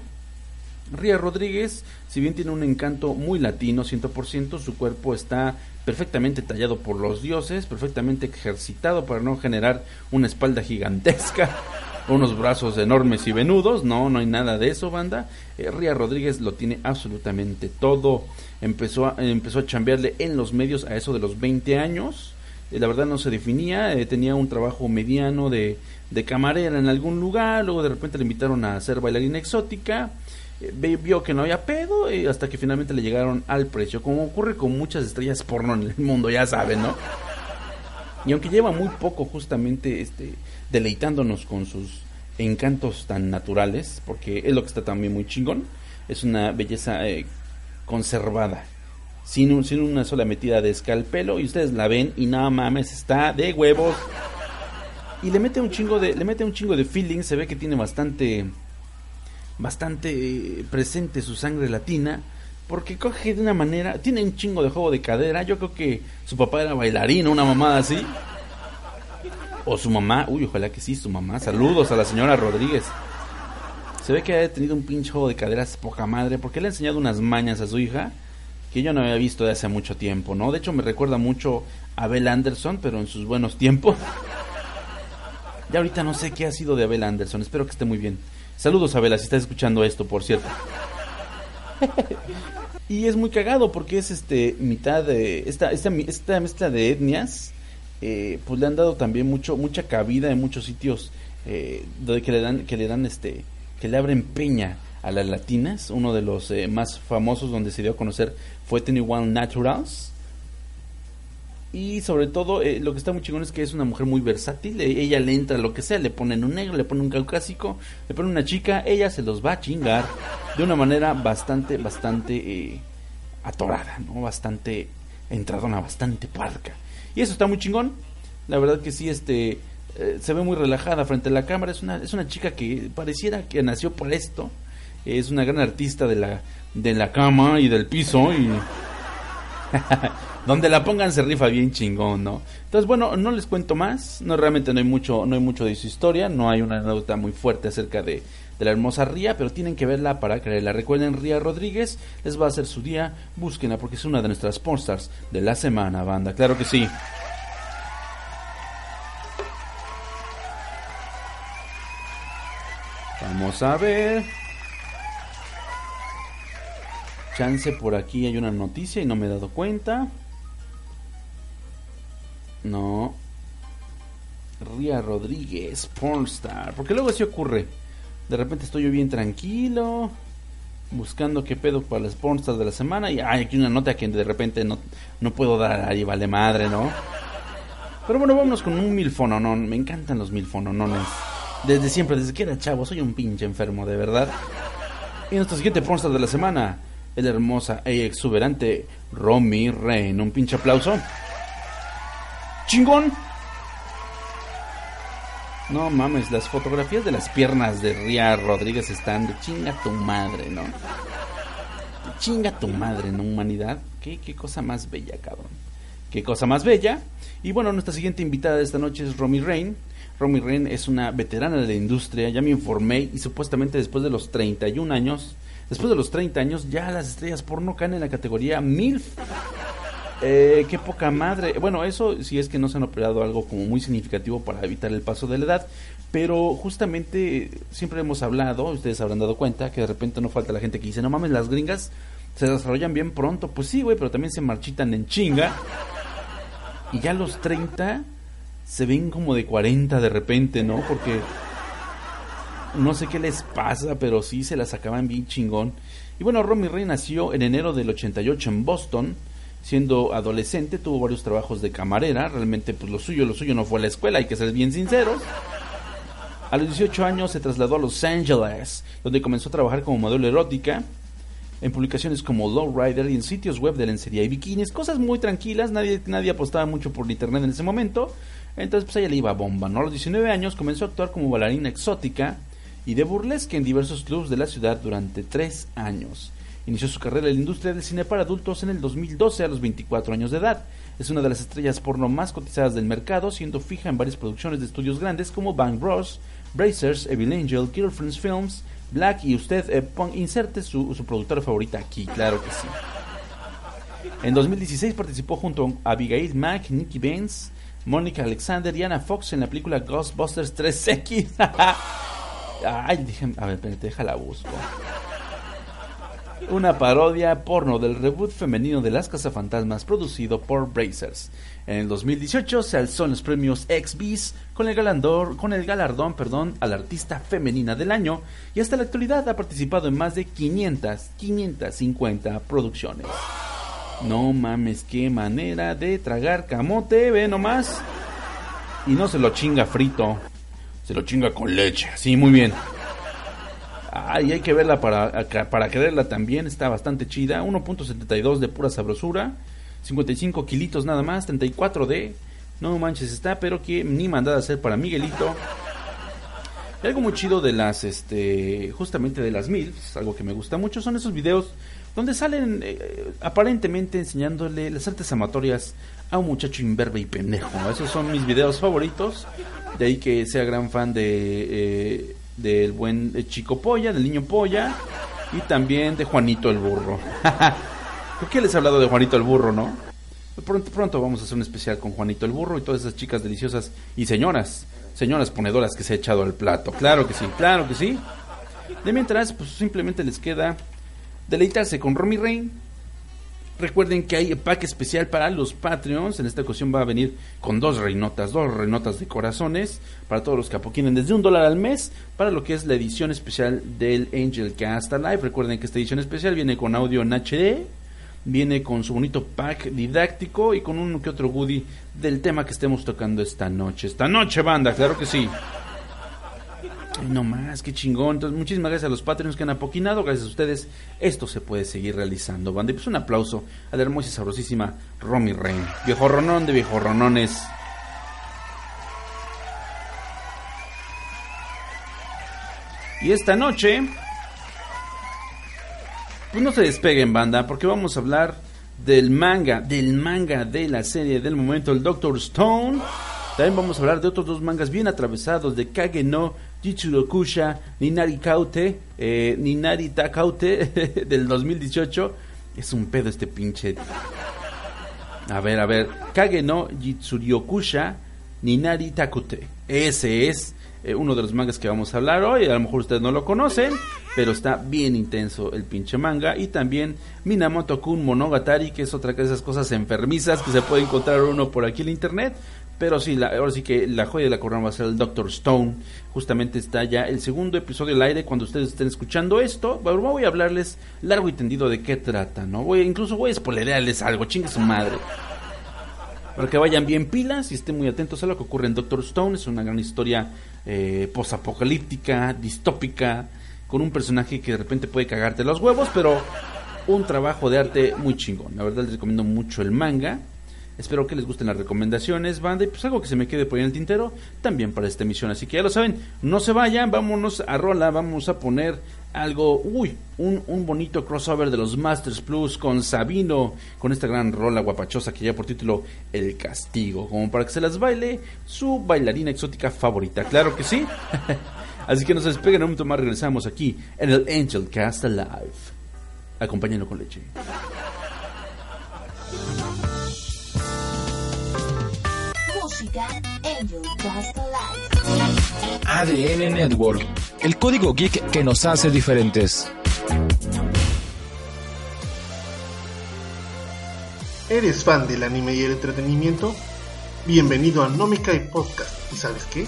Ría Rodríguez, si bien tiene un encanto muy latino, 100%, su cuerpo está perfectamente tallado por los dioses, perfectamente ejercitado para no generar una espalda gigantesca, unos brazos enormes y venudos. No, no hay nada de eso, banda. Eh, Ría Rodríguez lo tiene absolutamente todo. Empezó a, empezó a chambearle en los medios a eso de los 20 años. Eh, la verdad no se definía, eh, tenía un trabajo mediano de, de camarera en algún lugar, luego de repente le invitaron a ser bailarina exótica eh, vio que no había pedo y hasta que finalmente le llegaron al precio, como ocurre con muchas estrellas porno en el mundo, ya saben, ¿no? Y aunque lleva muy poco justamente este deleitándonos con sus encantos tan naturales, porque es lo que está también muy chingón, es una belleza conservada, sin, un, sin una sola metida de escalpelo y ustedes la ven y nada mames, está de huevos. Y le mete un chingo de le mete un chingo de feeling, se ve que tiene bastante bastante eh, presente su sangre latina, porque coge de una manera, tiene un chingo de juego de cadera, yo creo que su papá era bailarín, una mamada así. O su mamá, uy, ojalá que sí, su mamá. Saludos a la señora Rodríguez. Se ve que ha tenido un pinche juego de caderas poca madre, porque le ha enseñado unas mañas a su hija que yo no había visto de hace mucho tiempo, ¿no? De hecho, me recuerda mucho a Abel Anderson, pero en sus buenos tiempos. Ya ahorita no sé qué ha sido de Abel Anderson, espero que esté muy bien. Saludos, Abela, si estás escuchando esto, por cierto. y es muy cagado porque es este mitad de esta esta, esta mezcla de etnias eh, pues le han dado también mucho mucha cabida en muchos sitios eh, donde que le dan que le dan este que le abren peña a las latinas. Uno de los eh, más famosos donde se dio a conocer fue Twenty One Naturals. Y sobre todo eh, lo que está muy chingón es que es una mujer muy versátil. E- ella le entra lo que sea le ponen un negro le ponen un caucásico le ponen una chica ella se los va a chingar de una manera bastante bastante eh, atorada no bastante entradona bastante parca y eso está muy chingón. La verdad que sí este eh, se ve muy relajada frente a la cámara. Es una es una chica que pareciera que nació por esto es una gran artista de la de la cama y del piso y donde la pongan se rifa bien chingón, ¿no? Entonces, bueno, no les cuento más, no realmente no hay mucho no hay mucho de su historia, no hay una anécdota muy fuerte acerca de, de la hermosa Ría, pero tienen que verla para creerla. Recuerden, Ría Rodríguez les va a hacer su día, búsquenla porque es una de nuestras pornstars de la semana, banda, claro que sí. Vamos a ver. Chance por aquí hay una noticia y no me he dado cuenta. No. Ría Rodríguez, pornstar. Porque luego así ocurre. De repente estoy yo bien tranquilo. Buscando qué pedo para las pornstars de la semana. Y hay aquí una nota que de repente no, no puedo dar ahí, vale madre, ¿no? Pero bueno, vámonos con un milfononón. Me encantan los milfononones. Desde siempre, desde que era chavo, soy un pinche enfermo, de verdad. Y nuestra siguiente pornstar de la semana es la hermosa e exuberante Romy Rain. Un pinche aplauso. ¡Chingón! No mames, las fotografías de las piernas de Ría Rodríguez están de chinga tu madre, ¿no? De chinga tu madre, ¿no? Humanidad. ¿Qué, qué cosa más bella, cabrón. Qué cosa más bella. Y bueno, nuestra siguiente invitada de esta noche es Romy Rain. Romy Rain es una veterana de la industria, ya me informé, y supuestamente después de los 31 años, después de los 30 años, ya las estrellas porno caen en la categoría MILF. Eh, qué poca madre. Bueno, eso sí es que no se han operado algo como muy significativo para evitar el paso de la edad. Pero justamente siempre hemos hablado, ustedes habrán dado cuenta, que de repente no falta la gente que dice, no mames, las gringas se desarrollan bien pronto. Pues sí, güey, pero también se marchitan en chinga. Y ya los 30 se ven como de 40 de repente, ¿no? Porque no sé qué les pasa, pero sí se las acaban bien chingón. Y bueno, Romy Ray nació en enero del 88 en Boston. Siendo adolescente tuvo varios trabajos de camarera. Realmente pues lo suyo, lo suyo no fue la escuela, hay que ser bien sinceros. A los 18 años se trasladó a Los Angeles, donde comenzó a trabajar como modelo erótica en publicaciones como Lowrider y en sitios web de lencería y bikinis, cosas muy tranquilas, nadie, nadie apostaba mucho por internet en ese momento, entonces pues ella le iba bomba, ¿no? A los 19 años comenzó a actuar como bailarina exótica y de burlesque en diversos clubs de la ciudad durante tres años. Inició su carrera en la industria del cine para adultos en el 2012 a los 24 años de edad. Es una de las estrellas porno más cotizadas del mercado, siendo fija en varias producciones de estudios grandes como Bang Bros, Brazers, Evil Angel, Girlfriends Films, Black y usted eh, inserte su, su productora favorita aquí, claro que sí. En 2016 participó junto a Abigail Mack, Nicky Benz, Mónica Alexander y Anna Fox en la película Ghostbusters 3X. Ay, dije, a ver, déjala busco. Una parodia porno del reboot femenino de Las Cazafantasmas producido por Brazers. En el 2018 se alzó en los premios XBs con el galardón, con el galardón perdón, al artista femenina del año y hasta la actualidad ha participado en más de 500, 550 producciones. No mames, qué manera de tragar camote, ve nomás. Y no se lo chinga frito, se lo chinga con leche, sí, muy bien. Ay, hay que verla para, para quererla también, está bastante chida. 1.72 de pura sabrosura, 55 kilitos nada más, 34 de... No manches, está, pero que ni mandada a hacer para Miguelito. algo muy chido de las, este, justamente de las MILFs, algo que me gusta mucho, son esos videos donde salen eh, aparentemente enseñándole las artes amatorias a un muchacho imberbe y pendejo. Esos son mis videos favoritos. De ahí que sea gran fan de eh, del buen eh, chico polla, del niño polla y también de Juanito el burro. ¿Por qué les he hablado de Juanito el burro, no? Pronto, pronto vamos a hacer un especial con Juanito el burro y todas esas chicas deliciosas y señoras, señoras ponedoras que se ha echado al plato. Claro que sí, claro que sí. De mientras, pues simplemente les queda deleitarse con Romy Rain. Recuerden que hay pack especial para los Patreons. En esta ocasión va a venir con dos reinotas, dos reinotas de corazones para todos los que apoquinen desde un dólar al mes para lo que es la edición especial del Angel Cast Live. Recuerden que esta edición especial viene con audio en HD, viene con su bonito pack didáctico y con uno que otro goodie del tema que estemos tocando esta noche. Esta noche, banda, claro que sí. No más, qué chingón. Entonces, muchísimas gracias a los Patreons que han apoquinado. Gracias a ustedes, esto se puede seguir realizando, banda. Y pues un aplauso a la hermosa y sabrosísima Romy Rain. Viejo ronón de viejo ronones. Y esta noche, pues no se despeguen, banda, porque vamos a hablar del manga, del manga de la serie del momento, el Doctor Stone. También vamos a hablar de otros dos mangas bien atravesados, de Kage no Jitsurokusha Ninari Kaute, eh, Ninari Takaute del 2018. Es un pedo este pinche. A ver, a ver. Kage no Jitsuryokusha Ninari Takute. Ese es eh, uno de los mangas que vamos a hablar hoy. A lo mejor ustedes no lo conocen, pero está bien intenso el pinche manga. Y también Minamoto Kun Monogatari, que es otra de esas cosas enfermizas que se puede encontrar uno por aquí en internet. Pero sí, la, ahora sí que la joya de la corona va a ser el Doctor Stone. Justamente está ya el segundo episodio al aire cuando ustedes estén escuchando esto. Bueno, voy a hablarles largo y tendido de qué trata, ¿no? Voy, incluso voy a spoilerarles algo, chingue su madre. Para que vayan bien pilas y estén muy atentos a lo que ocurre en Doctor Stone. Es una gran historia eh, posapocalíptica, distópica, con un personaje que de repente puede cagarte los huevos, pero un trabajo de arte muy chingón. La verdad les recomiendo mucho el manga. Espero que les gusten las recomendaciones, banda, y pues algo que se me quede por ahí en el tintero también para esta emisión. Así que ya lo saben, no se vayan, vámonos a rola, vamos a poner algo, uy, un, un bonito crossover de los Masters Plus con Sabino, con esta gran rola guapachosa que lleva por título El Castigo, como para que se las baile su bailarina exótica favorita, claro que sí. Así que no se despeguen un momento más, regresamos aquí en el Angel Cast Alive. Acompáñenlo con leche. ADN Network, el código geek que nos hace diferentes. ¿Eres fan del anime y el entretenimiento? Bienvenido a Nomica y Podcast. ¿Y sabes qué?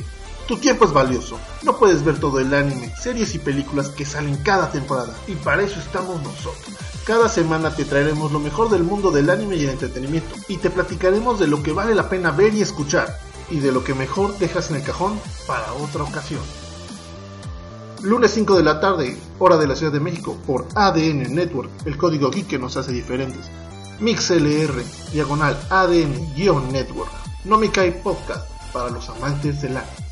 Tu tiempo es valioso. No puedes ver todo el anime, series y películas que salen cada temporada. Y para eso estamos nosotros. Cada semana te traeremos lo mejor del mundo del anime y el entretenimiento. Y te platicaremos de lo que vale la pena ver y escuchar. Y de lo que mejor dejas en el cajón para otra ocasión. Lunes 5 de la tarde, hora de la Ciudad de México, por ADN Network, el código geek que nos hace diferentes. MixLR, diagonal ADN-Network. No me cae podcast para los amantes del anime.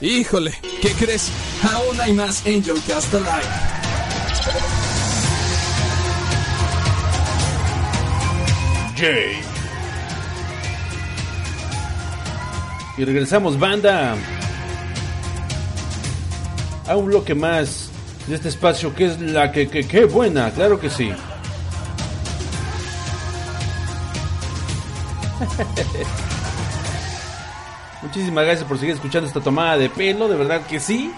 Híjole, ¿qué crees? Aún hay más Angel Cast Alive. Jay. Y regresamos, banda. A un bloque más de este espacio que es la que, que, que buena, claro que sí. Muchísimas gracias por seguir escuchando esta tomada de pelo, de verdad que sí.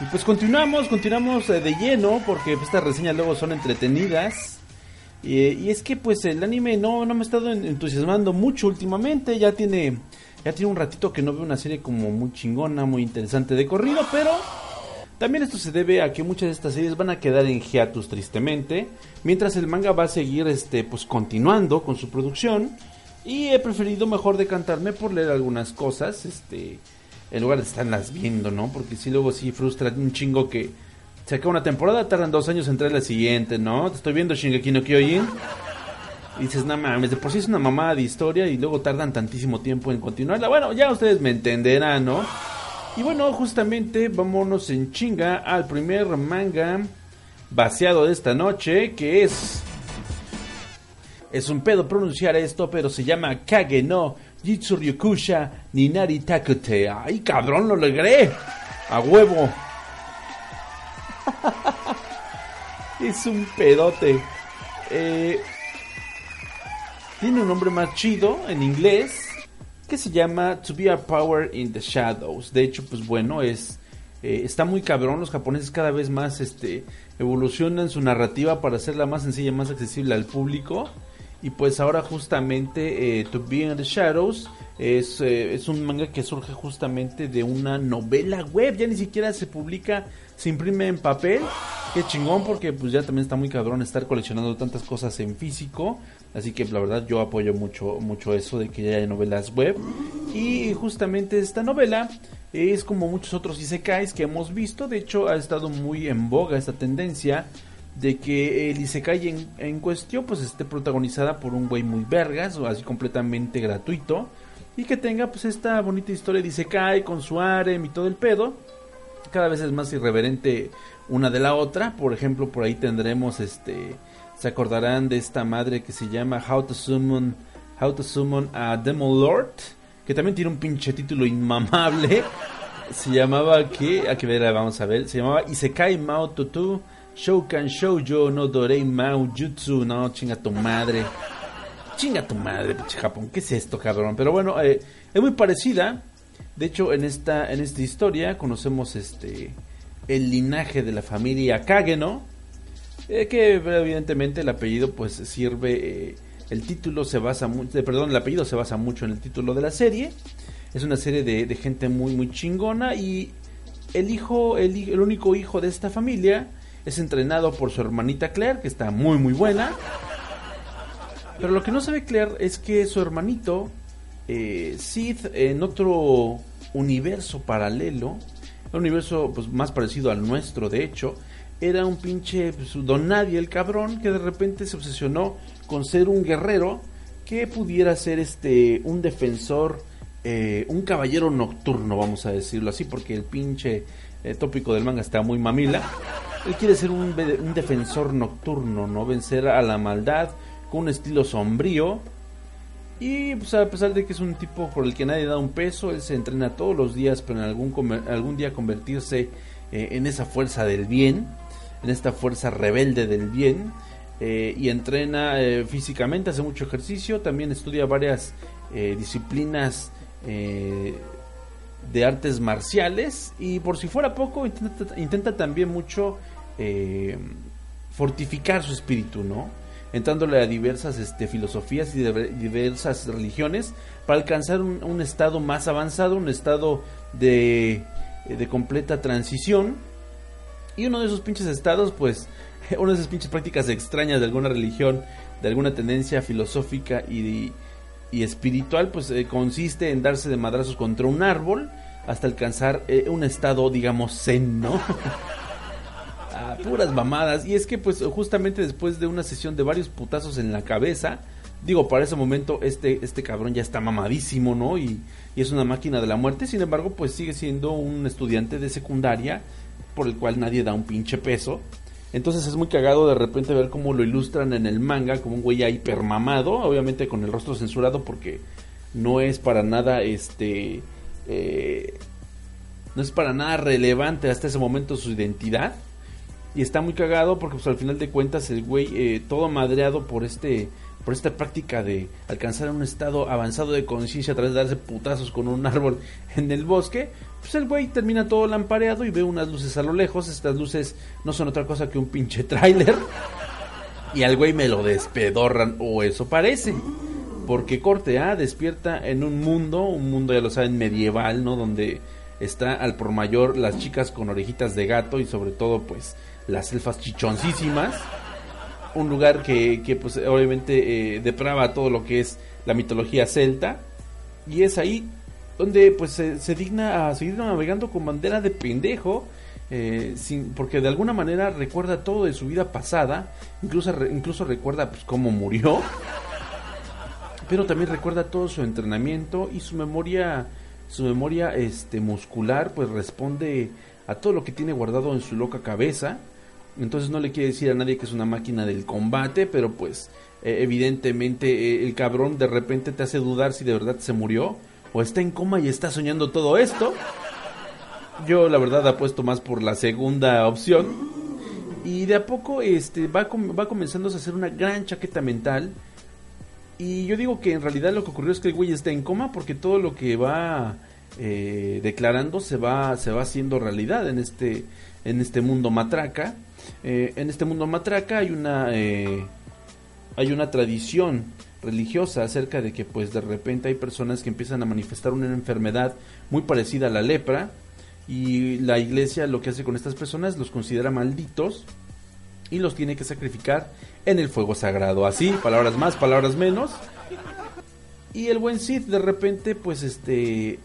Y pues continuamos, continuamos eh, de lleno porque estas reseñas luego son entretenidas. Y, y es que pues el anime no, no me ha estado en- entusiasmando mucho últimamente, ya tiene ya tiene un ratito que no veo una serie como muy chingona, muy interesante de corrido, pero también esto se debe a que muchas de estas series van a quedar en hiatus tristemente, mientras el manga va a seguir este pues continuando con su producción y he preferido mejor decantarme por leer algunas cosas, este en lugar de estarlas viendo, ¿no? Porque si luego sí frustra un chingo que se acaba una temporada, tardan dos años en traer la siguiente, ¿no? Te estoy viendo Shingeki no Kyojin. Y dices, no mames, de por sí es una mamada de historia y luego tardan tantísimo tiempo en continuarla. Bueno, ya ustedes me entenderán, ¿no? Y bueno, justamente vámonos en chinga al primer manga vaciado de esta noche, que es... Es un pedo pronunciar esto, pero se llama Kage no Jitsuryokusha Ninari Takute. ¡Ay, cabrón, lo logré! ¡A huevo! es un pedote. Eh, tiene un nombre más chido en inglés que se llama To Be a Power in the Shadows. De hecho, pues bueno, es eh, está muy cabrón. Los japoneses cada vez más este, evolucionan su narrativa para hacerla más sencilla, más accesible al público. Y pues ahora justamente eh, To Be in the Shadows es, eh, es un manga que surge justamente de una novela web. Ya ni siquiera se publica, se imprime en papel. Qué chingón porque pues ya también está muy cabrón estar coleccionando tantas cosas en físico. Así que la verdad yo apoyo mucho, mucho eso de que ya haya novelas web. Y justamente esta novela es como muchos otros isekais que hemos visto. De hecho ha estado muy en boga esta tendencia de que el Isekai en, cuestión pues esté protagonizada por un güey muy vergas o así completamente gratuito y que tenga pues esta bonita historia de Isekai con su harem y todo el pedo cada vez es más irreverente una de la otra. Por ejemplo por ahí tendremos este se acordarán de esta madre que se llama How to Summon How to Summon a Demon Lord que también tiene un pinche título inmamable. Se llamaba que a que ver vamos a ver. Se llamaba Isekai Mao Tutu Shoukan Shoujo no Dorei Mao Jutsu. No, chinga tu madre. Chinga tu madre, pinche Japón. ¿Qué es esto, cabrón? Pero bueno, eh, es muy parecida. De hecho, en esta, en esta historia conocemos este el linaje de la familia Kageno. Eh, que evidentemente el apellido pues sirve. eh, el título se basa mucho. perdón, el apellido se basa mucho en el título de la serie. Es una serie de, de gente muy, muy chingona. Y el hijo, el, el único hijo de esta familia es entrenado por su hermanita Claire, que está muy muy buena. Pero lo que no sabe Claire es que su hermanito, eh, Sid, en otro universo paralelo, un universo pues, más parecido al nuestro, de hecho, era un pinche pues, nadie, el cabrón, que de repente se obsesionó con ser un guerrero que pudiera ser este un defensor, eh, un caballero nocturno, vamos a decirlo así, porque el pinche eh, tópico del manga está muy mamila. Él quiere ser un, defensor nocturno, ¿no? Vencer a la maldad con un estilo sombrío. Y pues a pesar de que es un tipo por el que nadie da un peso, él se entrena todos los días para algún, algún día convertirse eh, en esa fuerza del bien, en esta fuerza rebelde del bien. eh, y entrena eh, físicamente, hace mucho ejercicio, también estudia varias disciplinas de artes marciales y por si fuera poco intenta también mucho eh, fortificar su espíritu, ¿no? Entrándole a diversas este, filosofías y de- diversas religiones para alcanzar un, estado más avanzado, un estado de, de completa transición. Y uno de esos pinches estados, pues, una de esas pinches prácticas extrañas de alguna religión, de alguna tendencia filosófica y, y espiritual pues eh, consiste en darse de madrazos contra un árbol hasta alcanzar eh, un estado digamos zen, ¿no? Puras mamadas y es que pues justamente después de una sesión de varios putazos en la cabeza digo, para ese momento este, este cabrón ya está mamadísimo, ¿no? Y, y, es una máquina de la muerte, sin embargo, pues sigue siendo un estudiante de secundaria por el cual nadie da un pinche peso. Entonces es muy cagado de repente ver cómo lo ilustran en el manga como un güey ya hipermamado, obviamente con el rostro censurado porque no es para nada este... Eh, no es para nada relevante hasta ese momento su identidad. Y está muy cagado porque pues al final de cuentas el güey eh, todo madreado por este por esta práctica de alcanzar un estado avanzado de conciencia a través de darse putazos con un árbol en el bosque, pues el güey termina todo lampareado y ve unas luces a lo lejos. Estas luces no son otra cosa que un pinche tráiler. Y al güey me lo despedorran, o eso parece. Porque corte A despierta en un mundo, un mundo ya lo saben, medieval, ¿no? Donde está al por mayor las chicas con orejitas de gato y sobre todo pues las elfas chichoncísimas un lugar que, que pues obviamente eh, deprava todo lo que es la mitología celta y es ahí donde pues se, digna a seguir navegando con bandera de pendejo eh, porque de alguna manera recuerda todo de su vida pasada incluso incluso recuerda pues cómo murió pero también recuerda todo su entrenamiento y su memoria su memoria este muscular pues responde a todo lo que tiene guardado en su loca cabeza entonces no le quiere decir a nadie que es una máquina del combate, pero pues eh, evidentemente eh, el cabrón de repente te hace dudar si de verdad se murió o está en coma y está soñando todo esto. Yo la verdad apuesto más por la segunda opción. Y de a poco este va, va comenzando a hacer una gran chaqueta mental. Y yo digo que en realidad lo que ocurrió es que el güey está en coma porque todo lo que va eh, declarando se va, se va haciendo realidad en este, en este mundo matraca. Eh, en este mundo matraca hay una, eh, hay una tradición religiosa acerca de que pues de repente hay personas que empiezan a manifestar una enfermedad muy parecida a la lepra y la iglesia lo que hace con estas personas los considera malditos y los tiene que sacrificar en el fuego sagrado. Así, palabras más, palabras menos. Y el buen Sith de repente pues este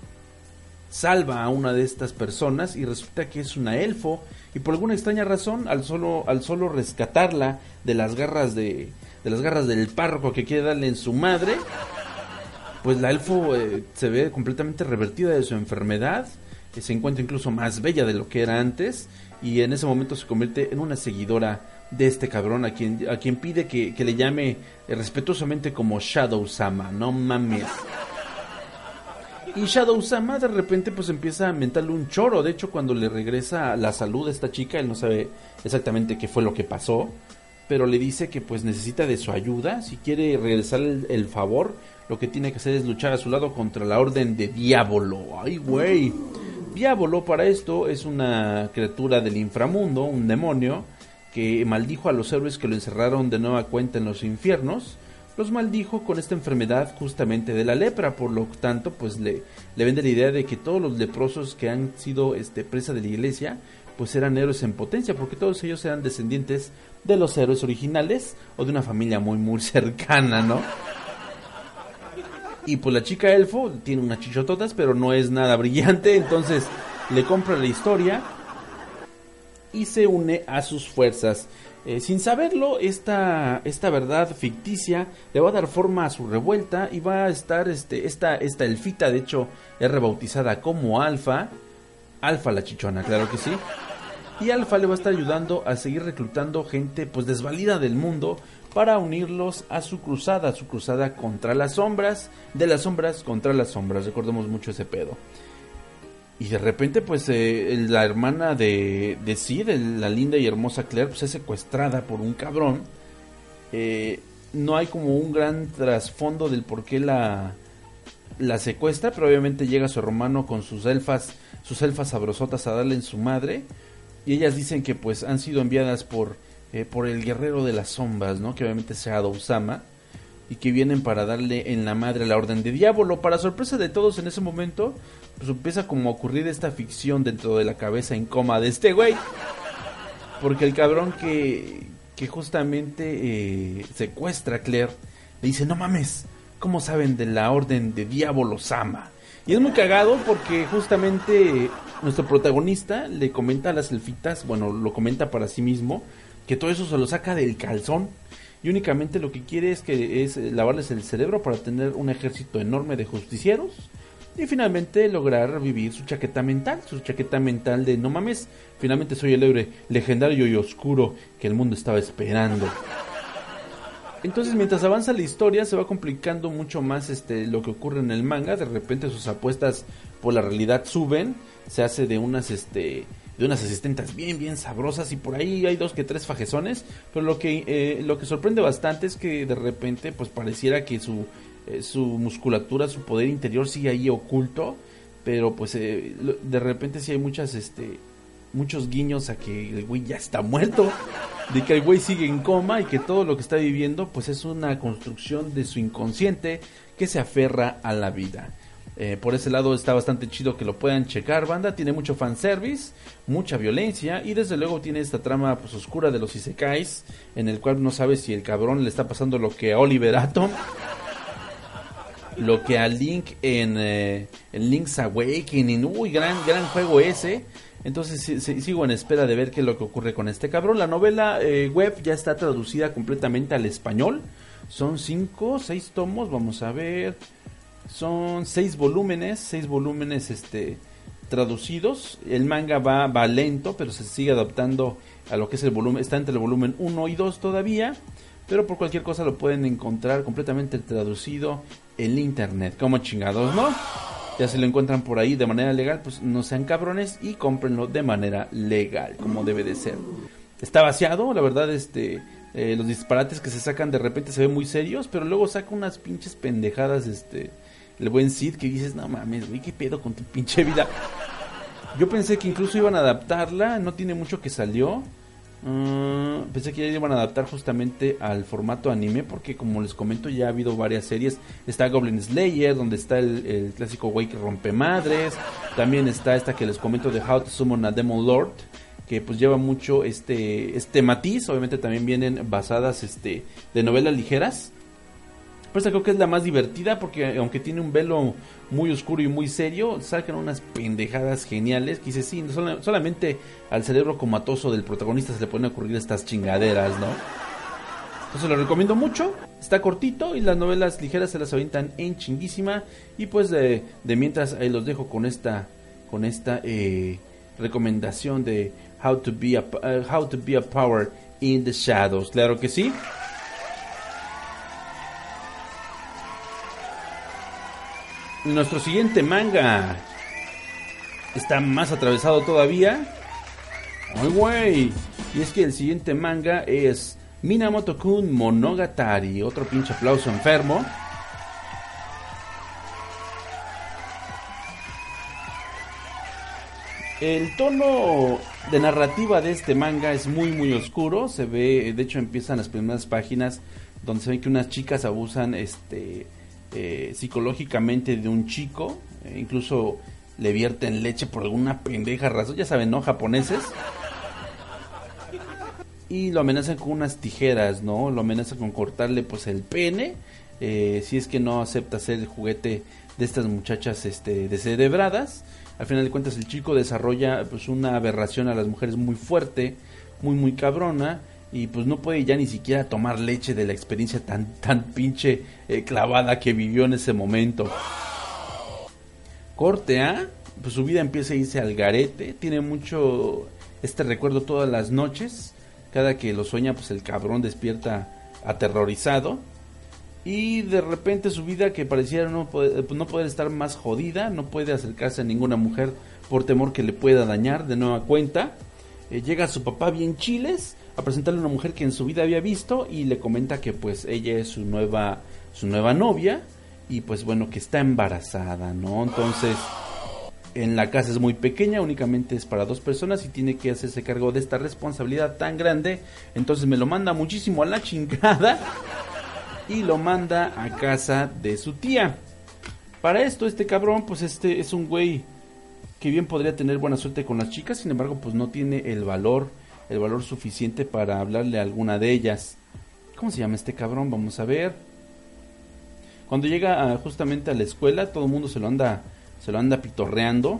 salva a una de estas personas y resulta que es una elfo y por alguna extraña razón al solo al solo rescatarla de las garras de, de las garras del párroco que quiere darle en su madre pues la elfo eh, se ve completamente revertida de su enfermedad que se encuentra incluso más bella de lo que era antes y en ese momento se convierte en una seguidora de este cabrón a quien a quien pide que, que le llame eh, respetuosamente como Shadow Sama. No mames y Shadow Sama de repente pues empieza a mentarle un choro. De hecho, cuando le regresa la salud a esta chica, él no sabe exactamente qué fue lo que pasó. Pero le dice que pues necesita de su ayuda. Si quiere regresar el, favor, lo que tiene que hacer es luchar a su lado contra la orden de Diablo. Ay, güey. Diablo para esto es una criatura del inframundo, un demonio, que maldijo a los héroes que lo encerraron de nueva cuenta en los infiernos los maldijo con esta enfermedad justamente de la lepra, por lo tanto, pues le, le vende la idea de que todos los leprosos que han sido este, presa de la iglesia, pues eran héroes en potencia, porque todos ellos eran descendientes de los héroes originales o de una familia muy, muy cercana, ¿no? Y pues la chica elfo tiene unas chichototas, pero no es nada brillante, entonces le compra la historia y se une a sus fuerzas. Eh, sin saberlo, esta, esta verdad ficticia le va a dar forma a su revuelta y va a estar este, esta, esta elfita, de hecho, es rebautizada como Alfa. Alfa la chichona, claro que sí. Y Alfa le va a estar ayudando a seguir reclutando gente pues desvalida del mundo para unirlos a su cruzada, su cruzada contra las sombras, de las sombras contra las sombras, recordemos mucho ese pedo. Y de repente, pues, eh, la hermana de, de Sid, la linda y hermosa Claire, pues es secuestrada por un cabrón. Eh, no hay como un gran trasfondo del por qué la, la secuestra, pero obviamente llega su hermano con sus elfas, sus elfas sabrosotas a darle en su madre. Y ellas dicen que pues han sido enviadas por, eh, por el guerrero de las sombras, ¿no? Que obviamente sea Usama y que vienen para darle en la madre la orden de diablo. Para sorpresa de todos en ese momento, pues empieza como a ocurrir esta ficción dentro de la cabeza en coma de este güey. Porque el cabrón que, que justamente eh, secuestra a Claire le dice, no mames, ¿cómo saben de la orden de Diablo Sama? Y es muy cagado porque justamente nuestro protagonista le comenta a las elfitas, bueno, lo comenta para sí mismo, que todo eso se lo saca del calzón y únicamente lo que quiere es que es lavarles el cerebro para tener un ejército enorme de justicieros y finalmente lograr vivir su chaqueta mental, su chaqueta mental de no mames, finalmente soy el héroe legendario y oscuro que el mundo estaba esperando. Entonces, mientras avanza la historia, se va complicando mucho más este lo que ocurre en el manga. De repente sus apuestas por la realidad suben. Se hace de unas este de unas asistentes bien bien sabrosas y por ahí hay dos que tres fajezones. Pero lo que eh, lo que sorprende bastante es que de repente pues pareciera que su eh, su musculatura, su poder interior sigue ahí oculto. Pero pues eh, de repente sí hay muchas este muchos guiños a que el güey ya está muerto, de que el güey sigue en coma y que todo lo que está viviendo pues es una construcción de su inconsciente que se aferra a la vida. Eh, por ese lado está bastante chido que lo puedan checar, banda. Tiene mucho fanservice, mucha violencia y desde luego tiene esta trama pues oscura de los isekais, en el cual no sabes si el cabrón le está pasando lo que a Oliver Atom, lo que a Link en, eh, en Link's Awakening. Uy, gran, gran juego ese. Entonces sigo en espera de ver qué es lo que ocurre con este cabrón. La novela eh, web ya está traducida completamente al español. Son cinco, seis tomos, vamos a ver. Son seis volúmenes, seis volúmenes este, traducidos. El manga va, va lento, pero se sigue adaptando a lo que es el volumen. Está entre el volumen 1 y 2 todavía. Pero por cualquier cosa lo pueden encontrar completamente traducido en internet. Como chingados, ¿no? Ya si lo encuentran por ahí de manera legal, pues no sean cabrones y cómprenlo de manera legal, como debe de ser. Está vaciado, la verdad, este, eh, los disparates que se sacan de repente se ven muy serios, pero luego saca unas pinches pendejadas, este, el buen Sid que dices, no mames, güey, qué pedo con tu pinche vida. Yo pensé que incluso iban a adaptarla, no tiene mucho que salió. Uh, pensé que ya iban a adaptar justamente al formato anime porque como les comento ya ha habido varias series. Está Goblin Slayer, donde está el, clásico güey que rompe madres. También está esta que les comento de How to Summon a Demon Lord, que pues lleva mucho este, este matiz. Obviamente también vienen basadas este, de novelas ligeras. Pero esta creo que es la más divertida porque aunque tiene un velo muy oscuro y muy serio, sacan unas pendejadas geniales que dice, sí, solamente al cerebro comatoso del protagonista se le pueden ocurrir estas chingaderas, ¿no? Entonces lo recomiendo mucho, está cortito y las novelas ligeras se las avientan en chinguísima y pues de, mientras ahí los dejo con esta con esta eh, recomendación de how to be a uh, how to be a power in the shadows, claro que sí. Nuestro siguiente manga está más atravesado todavía. ¡Ay, güey! Y es que el siguiente manga es Minamoto-kun Monogatari. Otro pinche aplauso enfermo. El tono de narrativa de este manga es muy muy oscuro, se ve, de hecho empiezan las primeras páginas donde se ve que unas chicas abusan este eh, psicológicamente de un chico, eh, incluso le vierten leche por alguna pendeja razón, ya saben, ¿no? Japoneses. Y lo amenazan con unas tijeras, ¿no? Lo amenazan con cortarle pues el pene, eh, si es que no acepta ser el juguete de estas muchachas este, descerebradas. Al final de cuentas el chico desarrolla pues una aberración a las mujeres muy fuerte, muy muy cabrona y pues no puede ya ni siquiera tomar leche de la experiencia tan tan pinche eh, clavada que vivió en ese momento. Corte A, pues su vida empieza a irse al garete, tiene mucho este recuerdo todas las noches, cada que lo sueña pues el cabrón despierta aterrorizado y de repente su vida que pareciera no poder, no poder estar más jodida, no puede acercarse a ninguna mujer por temor que le pueda dañar de nueva cuenta. Eh, llega su papá bien chiles a presentarle a una mujer que en su vida había visto y le comenta que pues ella es su nueva su nueva novia y pues bueno que está embarazada, ¿no? Entonces en la casa es muy pequeña, únicamente es para dos personas y tiene que hacerse cargo de esta responsabilidad tan grande, entonces me lo manda muchísimo a la chingada y lo manda a casa de su tía. Para esto este cabrón pues este es un güey que bien podría tener buena suerte con las chicas, sin embargo pues no tiene el valor el valor suficiente para hablarle a alguna de ellas. ¿Cómo se llama este cabrón? Vamos a ver. Cuando llega a- justamente a la escuela, todo el mundo se lo anda, se lo anda pitorreando.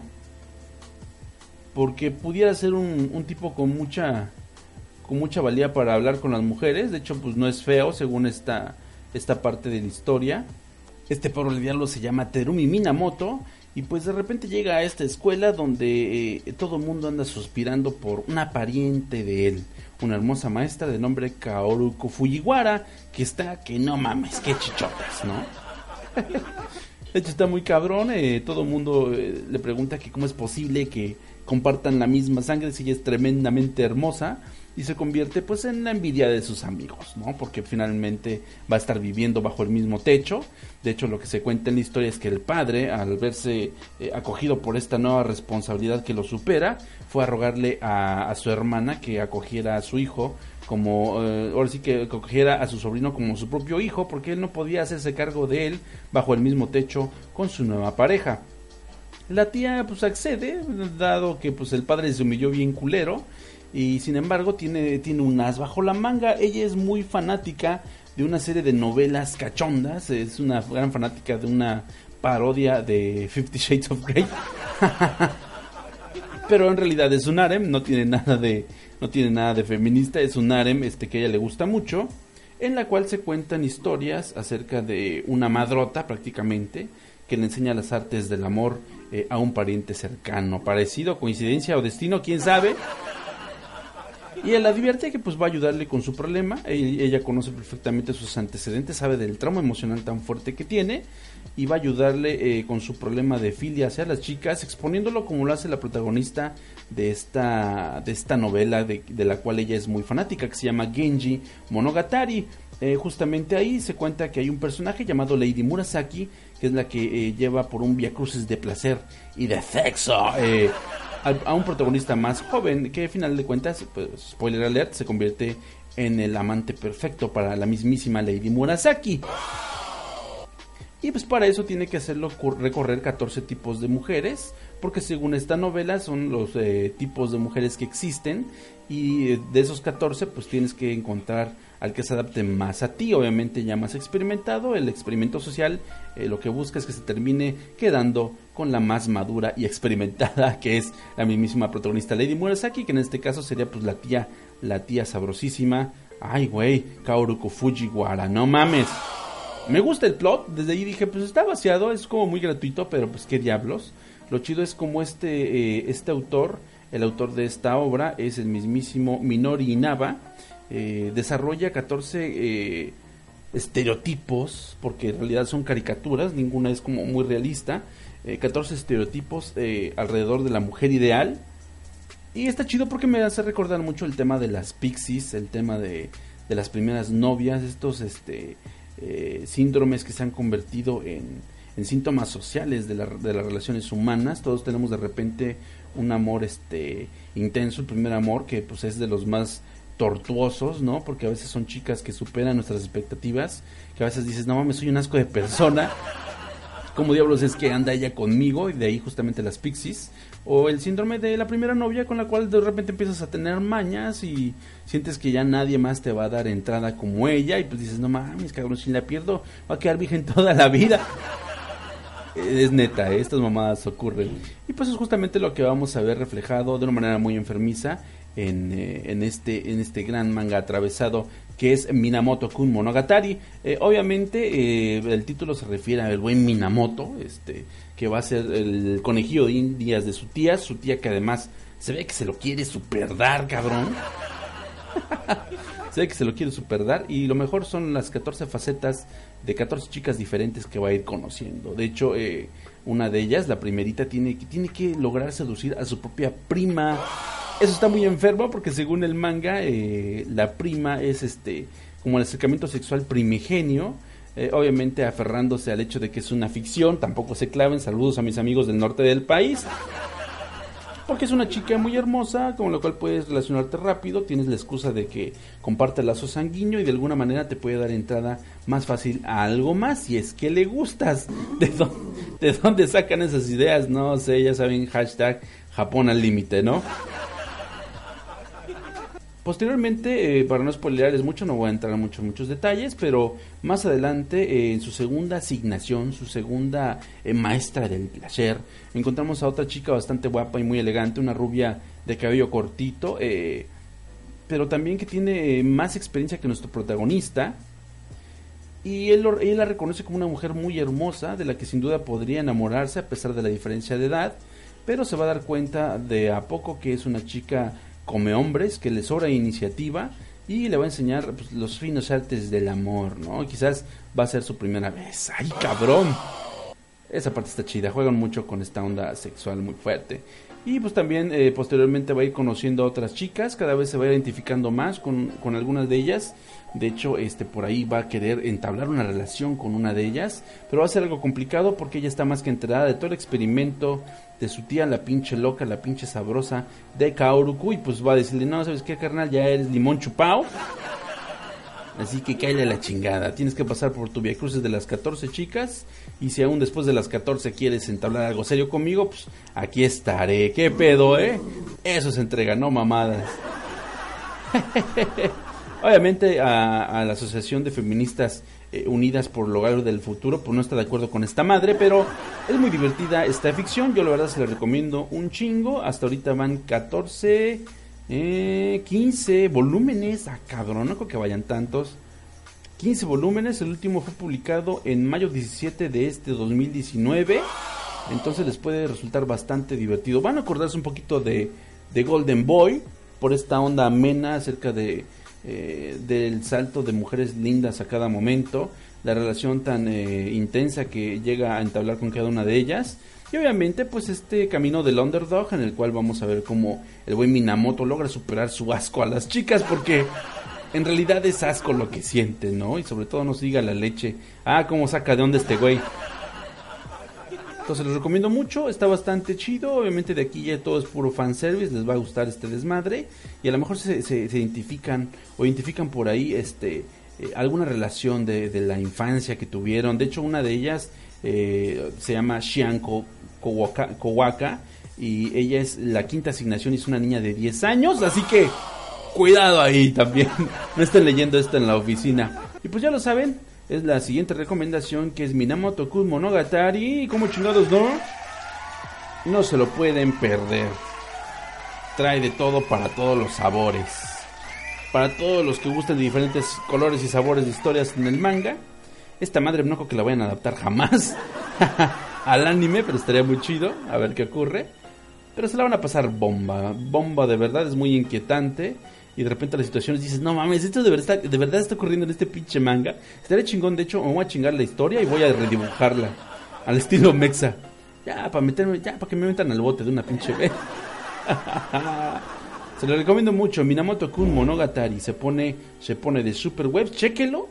Porque pudiera ser un, un tipo con mucha, con mucha valía para hablar con las mujeres. De hecho, pues no es feo según esta, esta parte de la historia. Este pobre diablo se llama Terumi Minamoto. Y pues de repente llega a esta escuela donde eh, todo el mundo anda suspirando por una pariente de él. Una hermosa maestra de nombre Kaoru Fujiwara. Que está que no mames, qué chichotas, ¿no? De hecho está muy cabrón, eh, todo el mundo eh, le pregunta que cómo es posible que compartan la misma sangre si ella es tremendamente hermosa y se convierte pues en la envidia de sus amigos, ¿no? Porque finalmente va a estar viviendo bajo el mismo techo. De hecho lo que se cuenta en la historia es que el padre al verse eh, acogido por esta nueva responsabilidad que lo supera, fue a rogarle a, su hermana que acogiera a su hijo como eh, ahora sí que acogiera a su sobrino como su propio hijo porque él no podía hacerse cargo de él bajo el mismo techo con su nueva pareja. La tía pues accede, dado que pues el padre se humilló bien culero y sin embargo tiene, tiene un as bajo la manga. Ella es muy fanática de una serie de novelas cachondas, es una gran fanática de una parodia de Fifty Shades of Grey. Pero en realidad es un harem, no tiene nada de no tiene nada de feminista, es un harem este que a ella le gusta mucho, en la cual se cuentan historias acerca de una madrota prácticamente que le enseña las artes del amor eh, a un pariente cercano, parecido, coincidencia o destino, quién sabe. Y él la divierte que pues va a ayudarle con su problema. Ella conoce perfectamente sus antecedentes, sabe del trauma emocional tan fuerte que tiene y va a ayudarle eh, con su problema de filia hacia las chicas, exponiéndolo como lo hace la protagonista de esta, de esta novela de, de la cual ella es muy fanática, que se llama Genji Monogatari. Eh, justamente ahí se cuenta que hay un personaje llamado Lady Murasaki, que es la que eh, lleva por un viacrucis de placer y de sexo eh, a, un protagonista más joven, que al final de cuentas, pues, spoiler alert, se convierte en el amante perfecto para la mismísima Lady Murasaki. Y pues para eso tiene que hacerlo cor- recorrer 14 tipos de mujeres, porque según esta novela son los eh, tipos de mujeres que existen y eh, de esos 14 pues tienes que encontrar al que se adapte más a ti, obviamente ya más experimentado, el experimento social eh, lo que busca es que se termine quedando con la más madura y experimentada que es la mismísima protagonista Lady Murasaki, que en este caso sería pues la tía, la tía sabrosísima, ay güey, Kaoru Fujiwara, no mames. Me gusta el plot, desde ahí dije, pues está vaciado, es como muy gratuito, pero pues qué diablos. Lo chido es como este, eh, este autor, el autor de esta obra, es el mismísimo Minori Inaba, eh, desarrolla 14 eh, estereotipos, porque en realidad son caricaturas, ninguna es como muy realista, eh, 14 estereotipos eh, alrededor de la mujer ideal. Y está chido porque me hace recordar mucho el tema de las pixies, el tema de, de las primeras novias, estos este, eh, síndromes que se han convertido en, en síntomas sociales de, la- de las relaciones humanas. Todos tenemos de repente un amor este intenso, el primer amor, que pues es de los más tortuosos, ¿no? Porque a veces son chicas que superan nuestras expectativas, que a veces dices, no mames, soy un asco de persona. ¿Cómo diablos es que anda ella conmigo? Y de ahí justamente las pixies. O el síndrome de la primera novia con la cual de repente empiezas a tener mañas y sientes que ya nadie más te va a dar entrada como ella. Y pues dices, no mames, cabrón, si la pierdo va a quedar virgen toda la vida. Es neta, ¿eh? estas mamadas ocurren. Y pues es justamente lo que vamos a ver reflejado de una manera muy enfermiza en, eh, en, este, en este gran manga atravesado que es Minamoto Kun Monogatari. Eh, obviamente eh, el título se refiere al buen Minamoto, este, que va a ser el conejillo de indias de su tía, su tía que además se ve que se lo quiere super dar, cabrón. se ve que se lo quiere super dar y lo mejor son las 14 facetas de 14 chicas diferentes que va a ir conociendo. De hecho, eh, una de ellas, la primerita, tiene, tiene que lograr seducir a su propia prima. Eso está muy enfermo porque según el manga, eh, la prima es este como el acercamiento sexual primigenio. eh, obviamente aferrándose al hecho de que es una ficción, tampoco se claven. Saludos a mis amigos del norte del país. Porque es una chica muy hermosa, con la cual puedes relacionarte rápido, tienes la excusa de que comparte el lazo sanguíneo y de alguna manera te puede dar entrada más fácil a algo más si es que le gustas. ¿De de dónde sacan esas ideas? No sé, ya saben, hashtag Japón al límite, ¿no? Posteriormente, eh, para no spoilerarles mucho, no voy a entrar en muchos, muchos detalles, pero más adelante, eh, en su segunda asignación, su segunda eh, maestra del placer, encontramos a otra chica bastante guapa y muy elegante, una rubia de cabello cortito, pero también que tiene más experiencia que nuestro protagonista. Y él, él la reconoce como una mujer muy hermosa, de la que sin duda podría enamorarse a pesar de la diferencia de edad, pero se va a dar cuenta de a poco que es una chica come hombres, que le sobra iniciativa y le va a enseñar pues, los finos artes del amor, ¿no? Quizás va a ser su primera vez. ¡Ay, cabrón! Esa parte está chida, juegan mucho con esta onda sexual muy fuerte. Y pues también eh, posteriormente va a ir conociendo a otras chicas, cada vez se va identificando más con, con algunas de ellas. De hecho, este por ahí va a querer entablar una relación con una de ellas, pero va a ser algo complicado porque ella está más que enterada de todo el experimento de su tía, la pinche loca, la pinche sabrosa de Kaoruku, y pues va a decirle, no, ¿sabes qué, carnal? Ya eres limón chupao. Así que cállale la chingada. Tienes que pasar por tu via cruces de las 14 chicas. Y si aún después de las 14 quieres entablar algo serio conmigo, pues aquí estaré. ¿Qué pedo, eh? Eso se entrega, no mamadas. Obviamente a, la Asociación de Feministas eh, Unidas por Lograr del Futuro, pues no está de acuerdo con esta madre, pero es muy divertida esta ficción. Yo la verdad se la recomiendo un chingo. Hasta ahorita van 14 eh, 15 volúmenes. Ah, cabrón, no creo que vayan tantos. 15 volúmenes. El último fue publicado en mayo 17 de este 2019. Entonces les puede resultar bastante divertido. Van a acordarse un poquito de, de Golden Boy. Por esta onda amena acerca de, eh, del salto de mujeres lindas a cada momento. La relación tan eh, intensa que llega a entablar con cada una de ellas. Y obviamente, pues este camino del underdog en el cual vamos a ver cómo el buen Minamoto logra superar su asco a las chicas, porque en realidad es asco lo que siente, ¿no? Y sobre todo nos diga la leche. Ah, cómo saca de onda este güey. Entonces les recomiendo mucho, está bastante chido, obviamente de aquí ya todo es puro fanservice, les va a gustar este desmadre. Y a lo mejor se, se, identifican o identifican por ahí este eh, alguna relación de, de, la infancia que tuvieron, de hecho una de ellas eh, se llama Shianko Kowaka y ella es la quinta asignación y es una niña de 10 años, así que cuidado ahí también, no estén leyendo esto en la oficina. Y pues ya lo saben, es la siguiente recomendación que es Minamoto Kun Monogatari, como chingados no, no se lo pueden perder. Trae de todo para todos los sabores. Para todos los que gusten de diferentes colores y sabores de historias en el manga. Esta madre no creo que la vayan a adaptar jamás. al anime, pero estaría muy chido, a ver qué ocurre. Pero se la van a pasar bomba, bomba de verdad, es muy inquietante. Y de repente las situaciones dices, no mames, esto de verdad, de verdad está ocurriendo en este pinche manga. Estaría chingón, de hecho, me voy a chingar la historia y voy a redibujarla al estilo Mexa. Ya, para meterme, ya, para que me metan al bote de una pinche vez. se lo recomiendo mucho, Minamoto Kun Monogatari. Se pone, se pone de super web, chéquelo,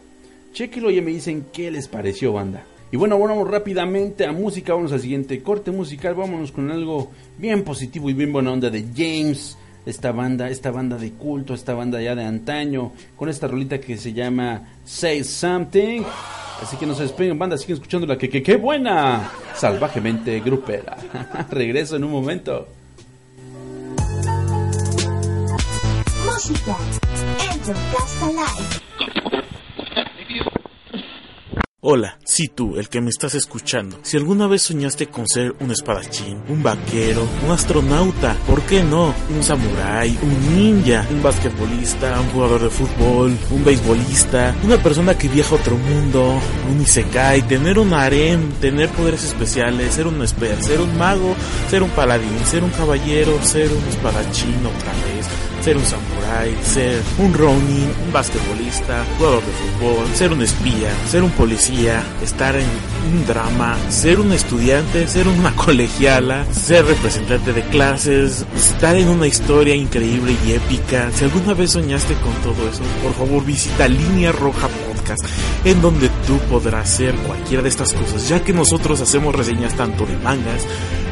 chéquelo y me dicen qué les pareció, banda. Y bueno, vamos rápidamente a música, vamos al siguiente corte musical, vámonos con algo bien positivo y bien buena onda de James, esta banda, esta banda de culto, esta banda ya de antaño, con esta rolita que se llama Say Something. Así que no se despeguen, banda, siguen escuchando la que, que, que buena, salvajemente grupera. Regreso en un momento. Hola, si tú, el que me estás escuchando, si alguna vez soñaste con ser un espadachín, un vaquero, un astronauta, ¿por qué no? Un samurái, un ninja, un basquetbolista, un jugador de fútbol, un beisbolista, una persona que viaja a otro mundo, un isekai, tener un harem, tener poderes especiales, ser un esper, ser un mago, ser un paladín, ser un caballero, ser un espadachín otra vez ser un samurái, ser un ronin, un basquetbolista, jugador de fútbol, ser un espía, ser un policía, estar en un drama, ser un estudiante, ser una colegiala, ser representante de clases, estar en una historia increíble y épica. Si alguna vez soñaste con todo eso, por favor visita Línea Roja Podcast, en donde tú podrás hacer cualquiera de estas cosas, ya que nosotros hacemos reseñas tanto de mangas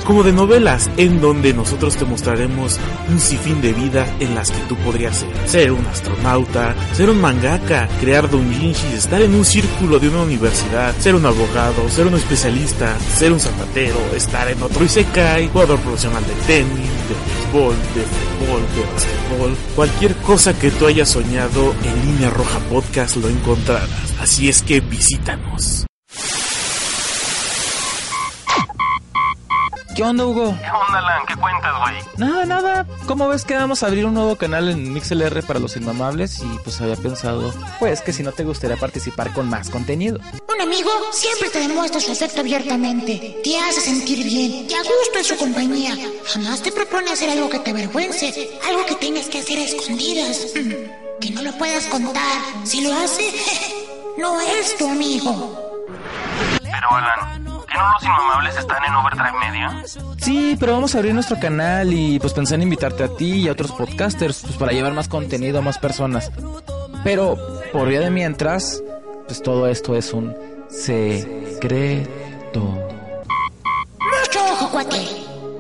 como de novelas, en donde nosotros te mostraremos un sinfín de vida en las que tú podrías ser. Ser un astronauta, ser un mangaka, crear doujinshis, estar en un círculo de una universidad, ser un abogado, ser un especialista, ser un zapatero, estar en otro isekai, jugador profesional de tenis, de béisbol, de fútbol, de basquetbol, cualquier cosa que tú hayas soñado en Línea Roja Podcast lo encontrarás. Así es que visítanos. ¿Qué onda, Hugo? ¿Qué onda, Alan? ¿Qué cuentas, güey? Nada, nada. ¿Cómo ves que vamos a abrir un nuevo canal en MixLR para los inmamables? Y pues había pensado, pues que si no te gustaría participar con más contenido. Un amigo siempre te demuestra su afecto abiertamente, te hace sentir bien y a gusto en su compañía. Jamás te propone hacer algo que te avergüence, algo que tengas que hacer a escondidas, mm, que no lo puedas contar. Si lo hace, no es tu amigo. Pero, Alan, ¿que no los inmamables están en Overdrive Media? Sí, pero vamos a abrir nuestro canal y pues pensé en invitarte a ti y a otros podcasters pues para llevar más contenido a más personas. Pero por vía de mientras, pues todo esto es un secreto. Mucho ojo, cuate.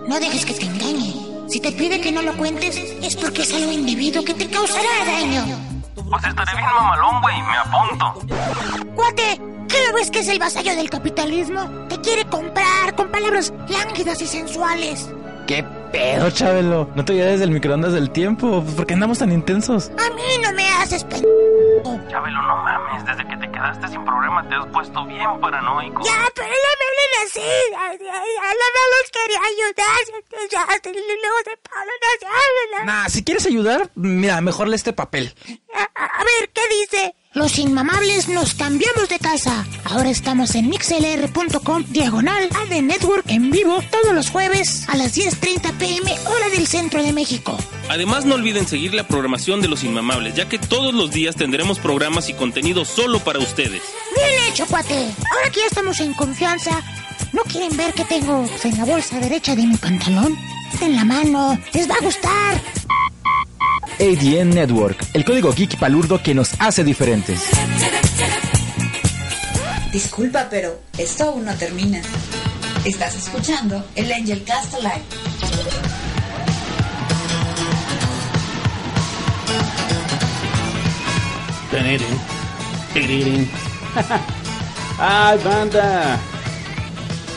No dejes que te engañe. Si te pide que no lo cuentes, es porque es algo indebido que te causará daño. Pues estaré bien mamalón, güey, me apunto. Cuate, ¿qué no ves que es el vasallo del capitalismo? Te quiere comprar con palabras lánguidas y sensuales. ¿Qué pedo, Chabelo? ¿No te desde el microondas del tiempo? ¿Por qué andamos tan intensos? A mí no me haces p... Chabelo, no mames, desde que te quedaste sin programa te has puesto bien paranoico. Ya, pero no me hablen así. Ay, no los quería ayudar. Ya, luego se paran así. Nah, si quieres ayudar, mira, mejor lee este papel. A, a ver, ¿qué dice? Los inmamables nos cambiamos de casa. Ahora estamos en mixlr.com diagonal AD Network en vivo todos los jueves a las 10.30 pm hora del centro de México. Además, no olviden seguir la programación de Los Inmamables, ya que todos los días tendremos programas y contenido solo para ustedes. Bien hecho, cuate. Ahora que ya estamos en confianza, ¿no quieren ver qué tengo en la bolsa derecha de mi pantalón? En la mano. Les va a gustar. ADN Network, el código geek palurdo que nos hace diferentes. Disculpa, pero esto aún no termina. Estás escuchando el Angel Cast Alive. ¡Ay, banda!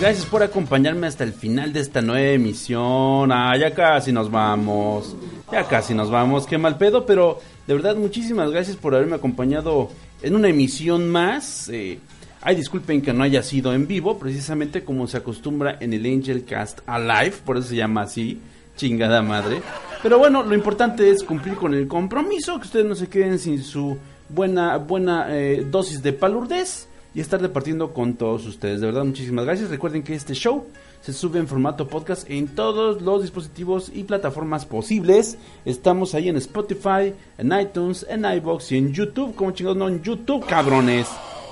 Gracias por acompañarme hasta el final de esta nueva emisión. Ah, ya casi nos vamos. Ya casi nos vamos. Qué mal pedo, pero de verdad muchísimas gracias por haberme acompañado en una emisión más. Eh, ay, disculpen que no haya sido en vivo, precisamente como se acostumbra en el Angel Cast Alive, por eso se llama así, chingada madre. Pero bueno, lo importante es cumplir con el compromiso, que ustedes no se queden sin su buena, buena eh, dosis de palurdez y estar departiendo con todos ustedes. De verdad, muchísimas gracias. Recuerden que este show se sube en formato podcast en todos los dispositivos y plataformas posibles. Estamos ahí en Spotify, en iTunes, en iBox y en YouTube. Como chingados, no en YouTube, cabrones.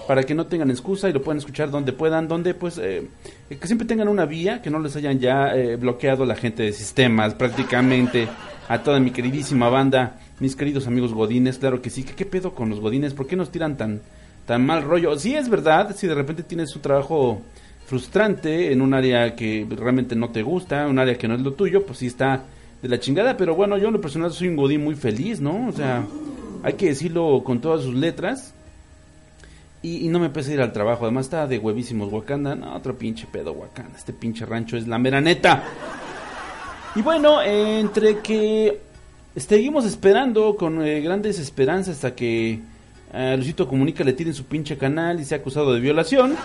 Para que no tengan excusa y lo puedan escuchar donde puedan, donde pues eh, que siempre tengan una vía, que no les hayan ya eh, bloqueado la gente de sistemas prácticamente. A toda mi queridísima banda, mis queridos amigos godines, claro que sí. ¿Qué, qué pedo con los godines? ¿Por qué nos tiran tan, tan mal rollo? Sí es verdad, si de repente tienes un trabajo frustrante en un área que realmente no te gusta, un área que no es lo tuyo, pues sí está de la chingada, pero bueno, yo en lo personal soy un godín muy feliz, ¿no? O sea, hay que decirlo con todas sus letras. Y, no me pese ir al trabajo, además está de huevísimos Wakanda, no, otro pinche pedo Wakanda, este pinche rancho es la mera neta. Y bueno, entre que seguimos esperando con eh, grandes esperanzas hasta que a Luisito Comunica le tiren su pinche canal y sea acusado de violación.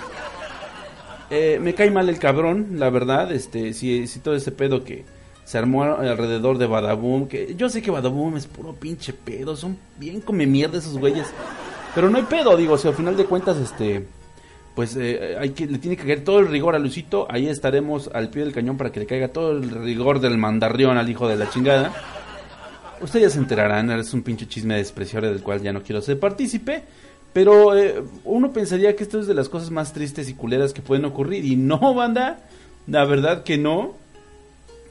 Eh, me cae mal el cabrón, la verdad, este, si, si todo ese pedo que se armó alrededor de Badaboom, que yo sé que Badaboom es puro pinche pedo, son bien come mierda esos güeyes, pero no hay pedo, digo, si al final de cuentas, este, pues eh, hay que, le tiene que caer todo el rigor a Luisito, ahí estaremos al pie del cañón para que le caiga todo el rigor del mandarrión al hijo de la chingada. Ustedes se enterarán, es un pinche chisme despreciable del cual ya no quiero ser partícipe. Pero eh, uno pensaría que esto es de las cosas más tristes y culeras que pueden ocurrir. Y no, banda. La verdad que no.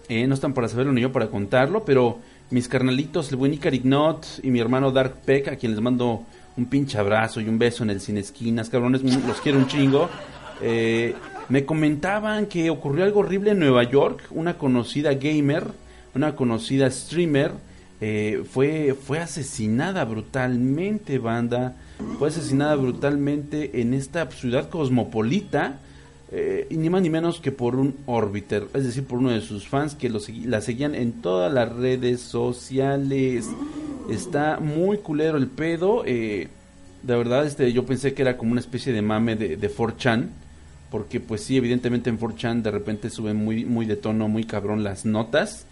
Eh, no están para saberlo ni yo para contarlo. Pero mis carnalitos, el buen Icarignot y mi hermano Dark Peck, a quien les mando un pinche abrazo y un beso en el Cine Esquinas, cabrones, los quiero un chingo. Eh, me comentaban que ocurrió algo horrible en Nueva York. Una conocida gamer, una conocida streamer, eh, fue, fue asesinada brutalmente, banda. Fue asesinada brutalmente en esta ciudad cosmopolita eh, y ni más ni menos que por un Orbiter, es decir, por uno de sus fans que lo la seguían en todas las redes sociales. Está muy culero el pedo. eh, de verdad, este, yo pensé que era como una especie de mame de, de 4chan. Porque pues sí, evidentemente en 4chan de repente suben muy, muy de tono, muy cabrón las notas.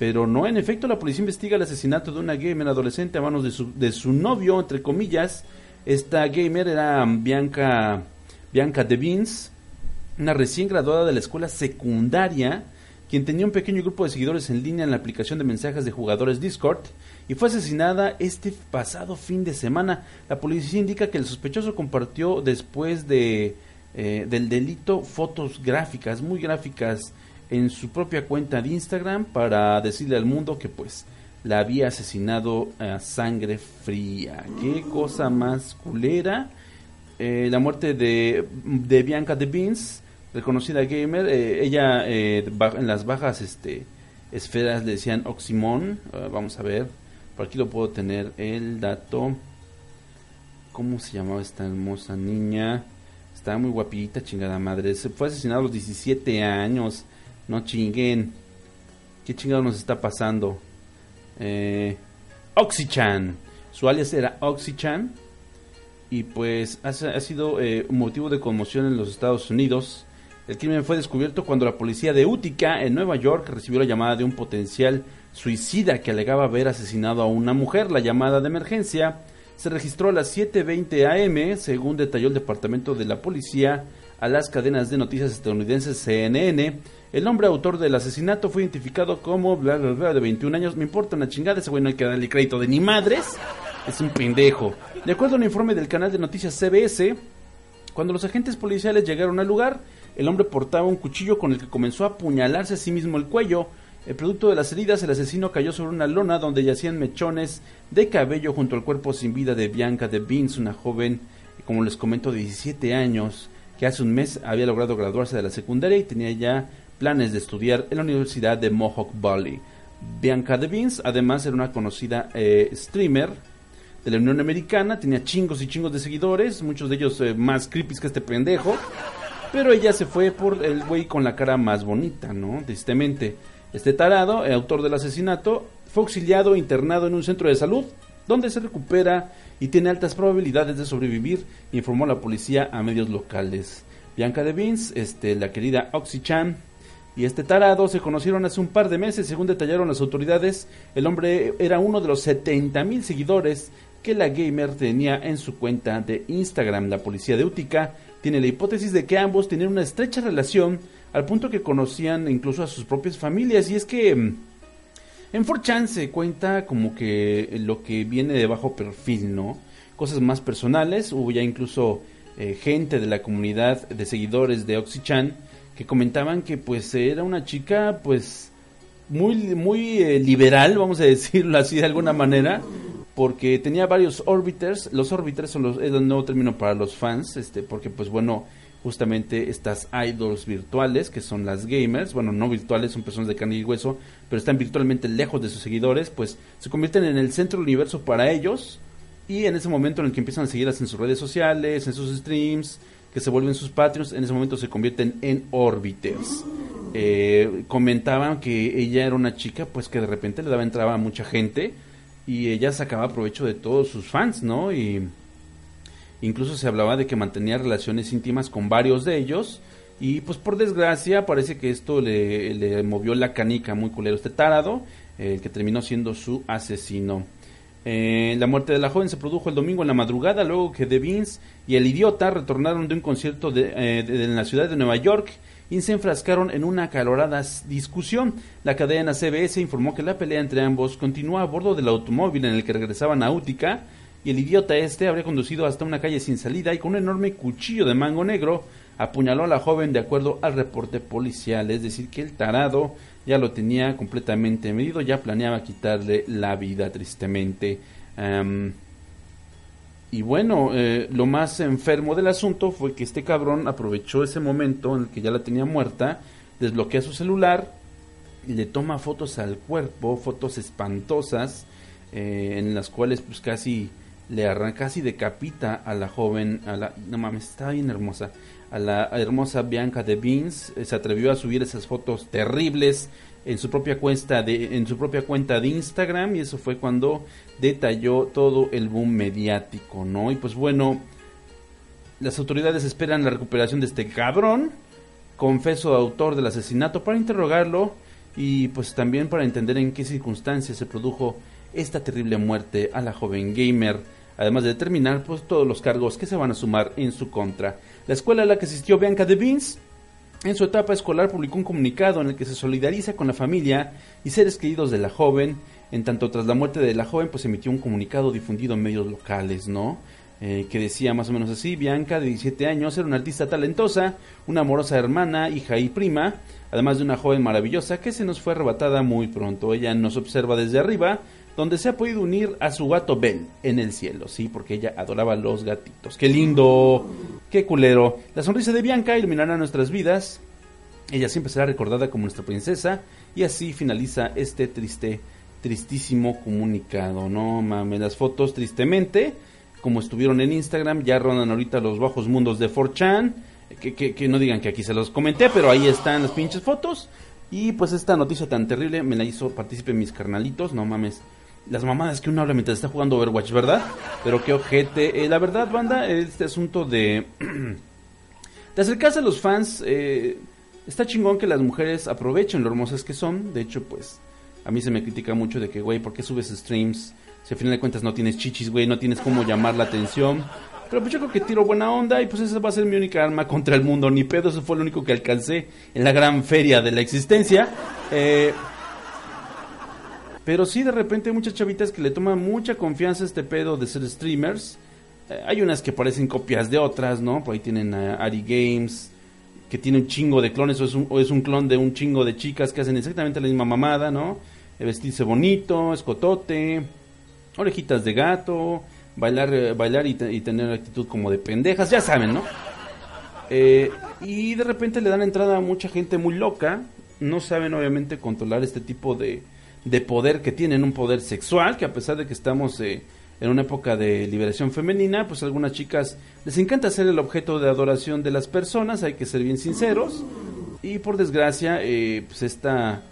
Pero no, en efecto, la policía investiga el asesinato de una gamer adolescente a manos de su, de su novio, entre comillas. Esta gamer era Bianca, Bianca Devins, una recién graduada de la escuela secundaria, quien tenía un pequeño grupo de seguidores en línea en la aplicación de mensajes de jugadores Discord y fue asesinada este pasado fin de semana. La policía indica que el sospechoso compartió después de, eh, del delito fotos gráficas, muy gráficas, en su propia cuenta de Instagram para decirle al mundo que pues la había asesinado a sangre fría. Qué cosa más culera. Eh, la muerte de, de Bianca de Beans, reconocida gamer, eh, ella eh, en las bajas este, esferas le decían Oximón. Eh, vamos a ver, por aquí lo puedo tener el dato. ¿Cómo se llamaba esta hermosa niña? Estaba muy guapita, chingada madre. Se fue asesinada a los 17 años. No chinguen. ¿Qué chingado nos está pasando? Eh, Oxychan. Su alias era Oxychan. Y pues ha, sido eh, un motivo de conmoción en los Estados Unidos. El crimen fue descubierto cuando la policía de Utica, en Nueva York, recibió la llamada de un potencial suicida que alegaba haber asesinado a una mujer. La llamada de emergencia se registró a las 7.20 am, según detalló el departamento de la policía a las cadenas de noticias estadounidenses CNN. El hombre autor del asesinato fue identificado como bla bla bla de 21 años. Me importa una chingada, ese güey no hay que darle crédito de ni madres. Es un pendejo. De acuerdo a un informe del canal de noticias CBS, cuando los agentes policiales llegaron al lugar, el hombre portaba un cuchillo con el que comenzó a apuñalarse a sí mismo el cuello. El producto de las heridas, el asesino cayó sobre una lona donde yacían mechones de cabello junto al cuerpo sin vida de Bianca de Beans, una joven, como les comento, de 17 años, que hace un mes había logrado graduarse de la secundaria y tenía ya planes de estudiar en la Universidad de Mohawk Valley. Bianca de Beans, además, era una conocida eh, streamer de la Unión Americana, tenía chingos y chingos de seguidores, muchos de ellos eh, más creepy que este pendejo. Pero ella se fue por el güey con la cara más bonita, ¿no? Tristemente. Este tarado, el autor del asesinato, fue auxiliado e internado en un centro de salud, donde se recupera y tiene altas probabilidades de sobrevivir, informó la policía a medios locales. Bianca de Beans, este, la querida Oxychan, y este tarado se conocieron hace un par de meses, según detallaron las autoridades. El hombre era uno de los 70 mil seguidores que la gamer tenía en su cuenta de Instagram. La policía de Utica tiene la hipótesis de que ambos tenían una estrecha relación al punto que conocían incluso a sus propias familias. Y es que mm, en 4chan se cuenta como que lo que viene de bajo perfil, ¿no? Cosas más personales. Hubo ya incluso eh, gente de la comunidad de seguidores de Oxychan que comentaban que pues era una chica pues muy muy eh, liberal, vamos a decirlo así de alguna manera, porque tenía varios orbiters, los orbiters son los, es el nuevo término para los fans, este, porque pues bueno, justamente estas idols virtuales, que son las gamers, bueno, no virtuales, son personas de carne y hueso, pero están virtualmente lejos de sus seguidores, pues se convierten en el centro del universo para ellos, y en ese momento en el que empiezan a seguirlas en sus redes sociales, en sus streams, que se vuelven sus patrios, en ese momento se convierten en orbiters. Eh, comentaban que ella era una chica pues que de repente le daba entrada a mucha gente y ella sacaba provecho de todos sus fans, ¿no? Y incluso se hablaba de que mantenía relaciones íntimas con varios de ellos y pues por desgracia parece que esto le, movió la canica muy culero este tarado, el que terminó siendo su asesino. Eh, la muerte de la joven se produjo el domingo en la madrugada, luego que The Beans y el idiota retornaron de un concierto de, eh, en la ciudad de Nueva York y se enfrascaron en una acalorada discusión. La cadena CBS informó que la pelea entre ambos continúa a bordo del automóvil en el que regresaban a Utica y el idiota este habría conducido hasta una calle sin salida y con un enorme cuchillo de mango negro apuñaló a la joven de acuerdo al reporte policial, es decir, que el tarado ya lo tenía completamente medido, ya planeaba quitarle la vida tristemente. Am, y bueno, eh, lo más enfermo del asunto fue que este cabrón aprovechó ese momento en el que ya la tenía muerta, desbloquea su celular y le toma fotos al cuerpo, fotos espantosas, eh, en las cuales pues casi le arranca casi decapita a la joven, a la, no mames, está bien hermosa, a la hermosa Bianca de Beans, eh, se atrevió a subir esas fotos terribles en su propia cuenta de en su propia cuenta de Instagram y eso fue cuando detalló todo el boom mediático, ¿no? Y pues bueno, las autoridades esperan la recuperación de este cabrón, confeso autor del asesinato para interrogarlo y pues también para entender en qué circunstancias se produjo esta terrible muerte a la joven gamer, además de determinar pues todos los cargos que se van a sumar en su contra. La escuela a la que asistió Bianca de Beans en su etapa escolar publicó un comunicado en el que se solidariza con la familia y seres queridos de la joven. En tanto, tras la muerte de la joven, pues emitió un comunicado difundido en medios locales, ¿no? Eh, que decía más o menos así, Bianca, de 17 años, era una artista talentosa, una amorosa hermana, hija y prima, además de una joven maravillosa que se nos fue arrebatada muy pronto. Ella nos observa desde arriba, donde se ha podido unir a su gato Ben en el cielo, sí, porque ella adoraba los gatitos. ¡Qué lindo! ¡Qué culero! La sonrisa de Bianca iluminará nuestras vidas. Ella siempre será recordada como nuestra princesa. Y así finaliza este triste, tristísimo comunicado. No mames, las fotos tristemente, como estuvieron en Instagram, ya rondan ahorita los bajos mundos de 4chan. Que, que, que no digan que aquí se los comenté, pero ahí están las pinches fotos. Y pues esta noticia tan terrible me la hizo partícipe mis carnalitos, no mames las mamadas que uno habla mientras está jugando Overwatch, ¿verdad? Pero qué ojete. Eh, la verdad, banda, este asunto de... de acercarse a los fans, eh, está chingón que las mujeres aprovechen lo hermosas que son. De hecho, pues, a mí se me critica mucho de que, güey, ¿por qué subes streams? Si al final de cuentas no tienes chichis, güey, no tienes cómo llamar la atención. Pero pues yo creo que tiro buena onda y pues esa va a ser mi única arma contra el mundo. Ni pedo, eso fue lo único que alcancé en la gran feria de la existencia. Eh, pero sí, de repente hay muchas chavitas que le toman mucha confianza a este pedo de ser streamers. Eh, hay unas que parecen copias de otras, ¿no? Por ahí tienen a Ari Games, que tiene un chingo de clones, o es, un, o es un clon de un chingo de chicas que hacen exactamente la misma mamada, ¿no? De vestirse bonito, escotote, orejitas de gato, bailar, eh, bailar y, tener actitud como de pendejas, ya saben, ¿no? Eh, y de repente le dan entrada a mucha gente muy loca, no saben obviamente controlar este tipo de, de poder que tienen, un poder sexual, que a pesar de que estamos eh, en una época de liberación femenina, pues algunas chicas les encanta ser el objeto de adoración de las personas, hay que ser bien sinceros, y por desgracia, eh, pues esta,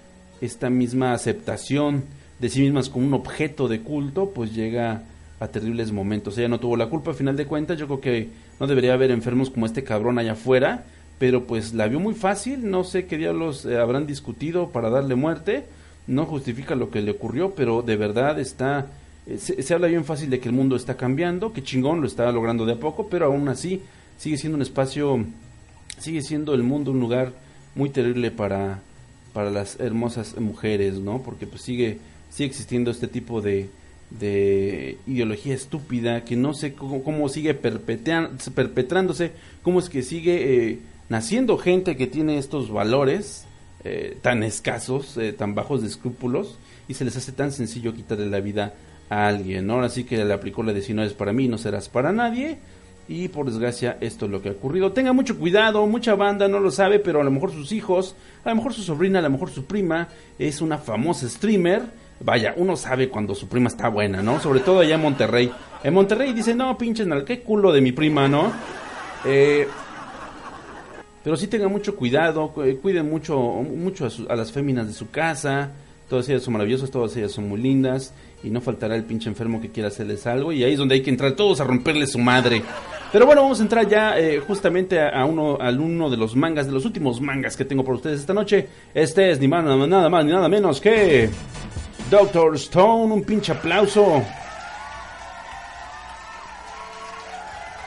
esta misma aceptación de sí mismas como un objeto de culto, pues llega a terribles momentos. Ella no tuvo la culpa, a final de cuentas, yo creo que no debería haber enfermos como este cabrón allá afuera, pero pues la vio muy fácil, no sé qué diablos eh, habrán discutido para darle muerte, no justifica lo que le ocurrió, pero de verdad está... Eh, se, habla bien fácil de que el mundo está cambiando, que chingón lo está logrando de a poco, pero aún así sigue siendo un espacio, sigue siendo el mundo un lugar muy terrible para, para las hermosas mujeres, ¿no? Porque pues sigue, sigue existiendo este tipo de, de ideología estúpida que no sé cómo, sigue perpetrándose, cómo es que sigue eh, naciendo gente que tiene estos valores eh, tan escasos, eh, tan bajos de escrúpulos, y se les hace tan sencillo quitarle la vida a alguien. Ahora sí que le aplicó la de si no es para mí, no serás para nadie. Y por desgracia, esto es lo que ha ocurrido. Tenga mucho cuidado, mucha banda no lo sabe, pero a lo mejor sus hijos, a lo mejor su sobrina, a lo mejor su prima es una famosa streamer. Vaya, uno sabe cuando su prima está buena, ¿no? Sobre todo allá en Monterrey. En Monterrey dice, no, pinches, qué culo de mi prima, ¿no? Eh, pero sí tengan mucho cuidado, cuiden mucho, mucho a, las féminas de su casa. Todas ellas son maravillosas, todas ellas son muy lindas. Y no faltará el pinche enfermo que quiera hacerles algo. Y ahí es donde hay que entrar todos a romperle su madre. Pero bueno, vamos a entrar ya eh, justamente a, uno, al uno de los mangas, de los últimos mangas que tengo por ustedes esta noche. Este es ni más, nada más ni nada menos que Doctor Stone. Un pinche aplauso.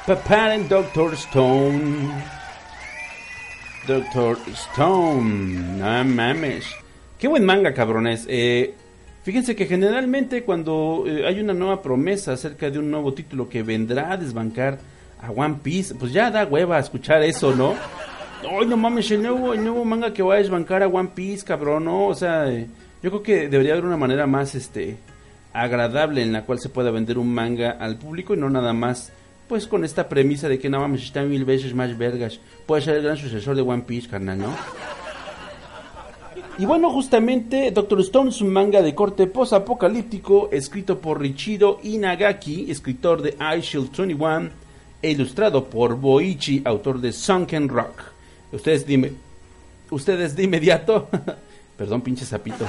Preparen Doctor Stone. Doctor Stone. No mames. Qué buen manga, cabrones. Eh, fíjense que generalmente cuando eh, hay una nueva promesa acerca de un nuevo título que vendrá a desbancar a One Piece, pues ya da hueva escuchar eso, ¿no? Ay, no mames, el nuevo, el nuevo manga que va a desbancar a One Piece, cabrón, ¿no? O sea, eh, yo creo que debería haber una manera más, este, agradable en la cual se pueda vender un manga al público y no nada más pues con esta premisa de que no vamos está mil veces más vergas. Puede ser el gran sucesor de One Piece, carnal, ¿no? Y bueno, justamente Doctor Stone es un manga de corte post-apocalíptico escrito por Richido Inagaki, escritor de I Shield 21, e ilustrado por Boichi, autor de Sunken Rock. Ustedes dime, ustedes de inmediato, perdón pinche sapito,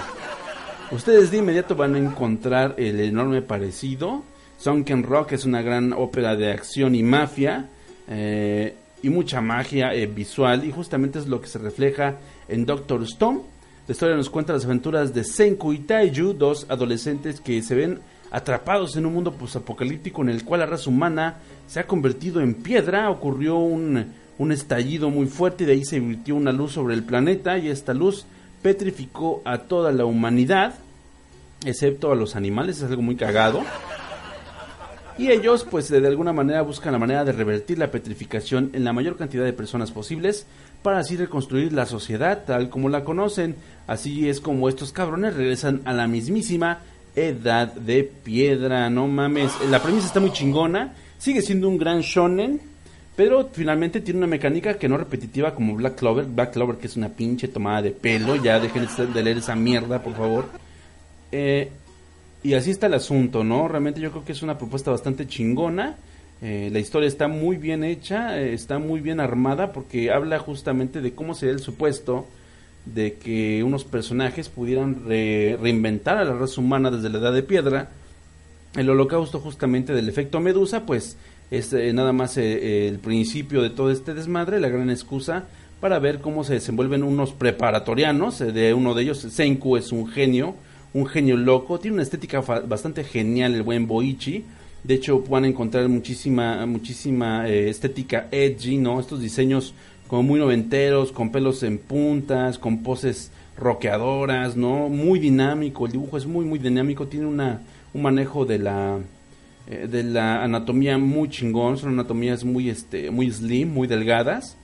ustedes de inmediato van a encontrar el enorme parecido. Sunken Rock es una gran ópera de acción y mafia eh, y mucha magia eh, visual y justamente es lo que se refleja en Doctor Stone. La historia nos cuenta las aventuras de Senku y Taiju, dos adolescentes que se ven atrapados en un mundo posapocalíptico en el cual la raza humana se ha convertido en piedra. Ocurrió un, un estallido muy fuerte y de ahí se emitió una luz sobre el planeta y esta luz petrificó a toda la humanidad, excepto a los animales, es algo muy cagado. Y ellos, pues de alguna manera buscan la manera de revertir la petrificación en la mayor cantidad de personas posibles para así reconstruir la sociedad tal como la conocen. Así es como estos cabrones regresan a la mismísima edad de piedra, no mames. La premisa está muy chingona, sigue siendo un gran shonen, pero finalmente tiene una mecánica que no repetitiva como Black Clover. Black Clover que es una pinche tomada de pelo, ya dejen de leer esa mierda, por favor. Eh, y así está el asunto, ¿no? Realmente yo creo que es una propuesta bastante chingona. Eh, la historia está muy bien hecha, eh, está muy bien armada porque habla justamente de cómo sería el supuesto de que unos personajes pudieran reinventar a la raza humana desde la edad de piedra. El holocausto justamente del efecto Medusa, pues es eh, nada más el principio de todo este desmadre, la gran excusa para ver cómo se desenvuelven unos preparatorianos. de uno de ellos, Senku es un genio, un genio loco, tiene una estética bastante genial el buen Boichi. De hecho, pueden encontrar muchísima, muchísima eh, estética edgy, ¿no? Estos diseños como muy noventeros, con pelos en puntas, con poses roqueadoras, ¿no? Muy dinámico, el dibujo es muy, muy dinámico, tiene una, un manejo de la, eh, de la anatomía muy chingón, son anatomías muy, este, muy slim, muy delgadas.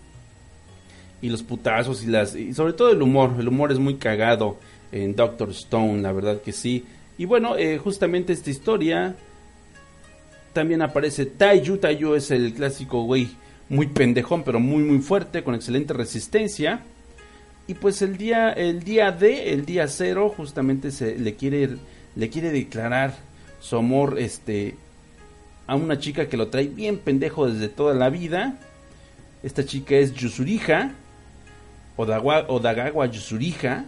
Y los putazos y las, y sobre todo el humor, el humor es muy cagado en Doctor Stone, la verdad que sí. Y bueno, eh, justamente esta historia también aparece Taiyu. Taiyu es el clásico güey muy pendejón, pero muy muy fuerte, con excelente resistencia. Y pues el día, el día D, el día cero, justamente se le quiere, le quiere declarar su amor este, a una chica que lo trae bien pendejo desde toda la vida. Esta chica es Yusurija, Odagawa, Odagawa Yusurija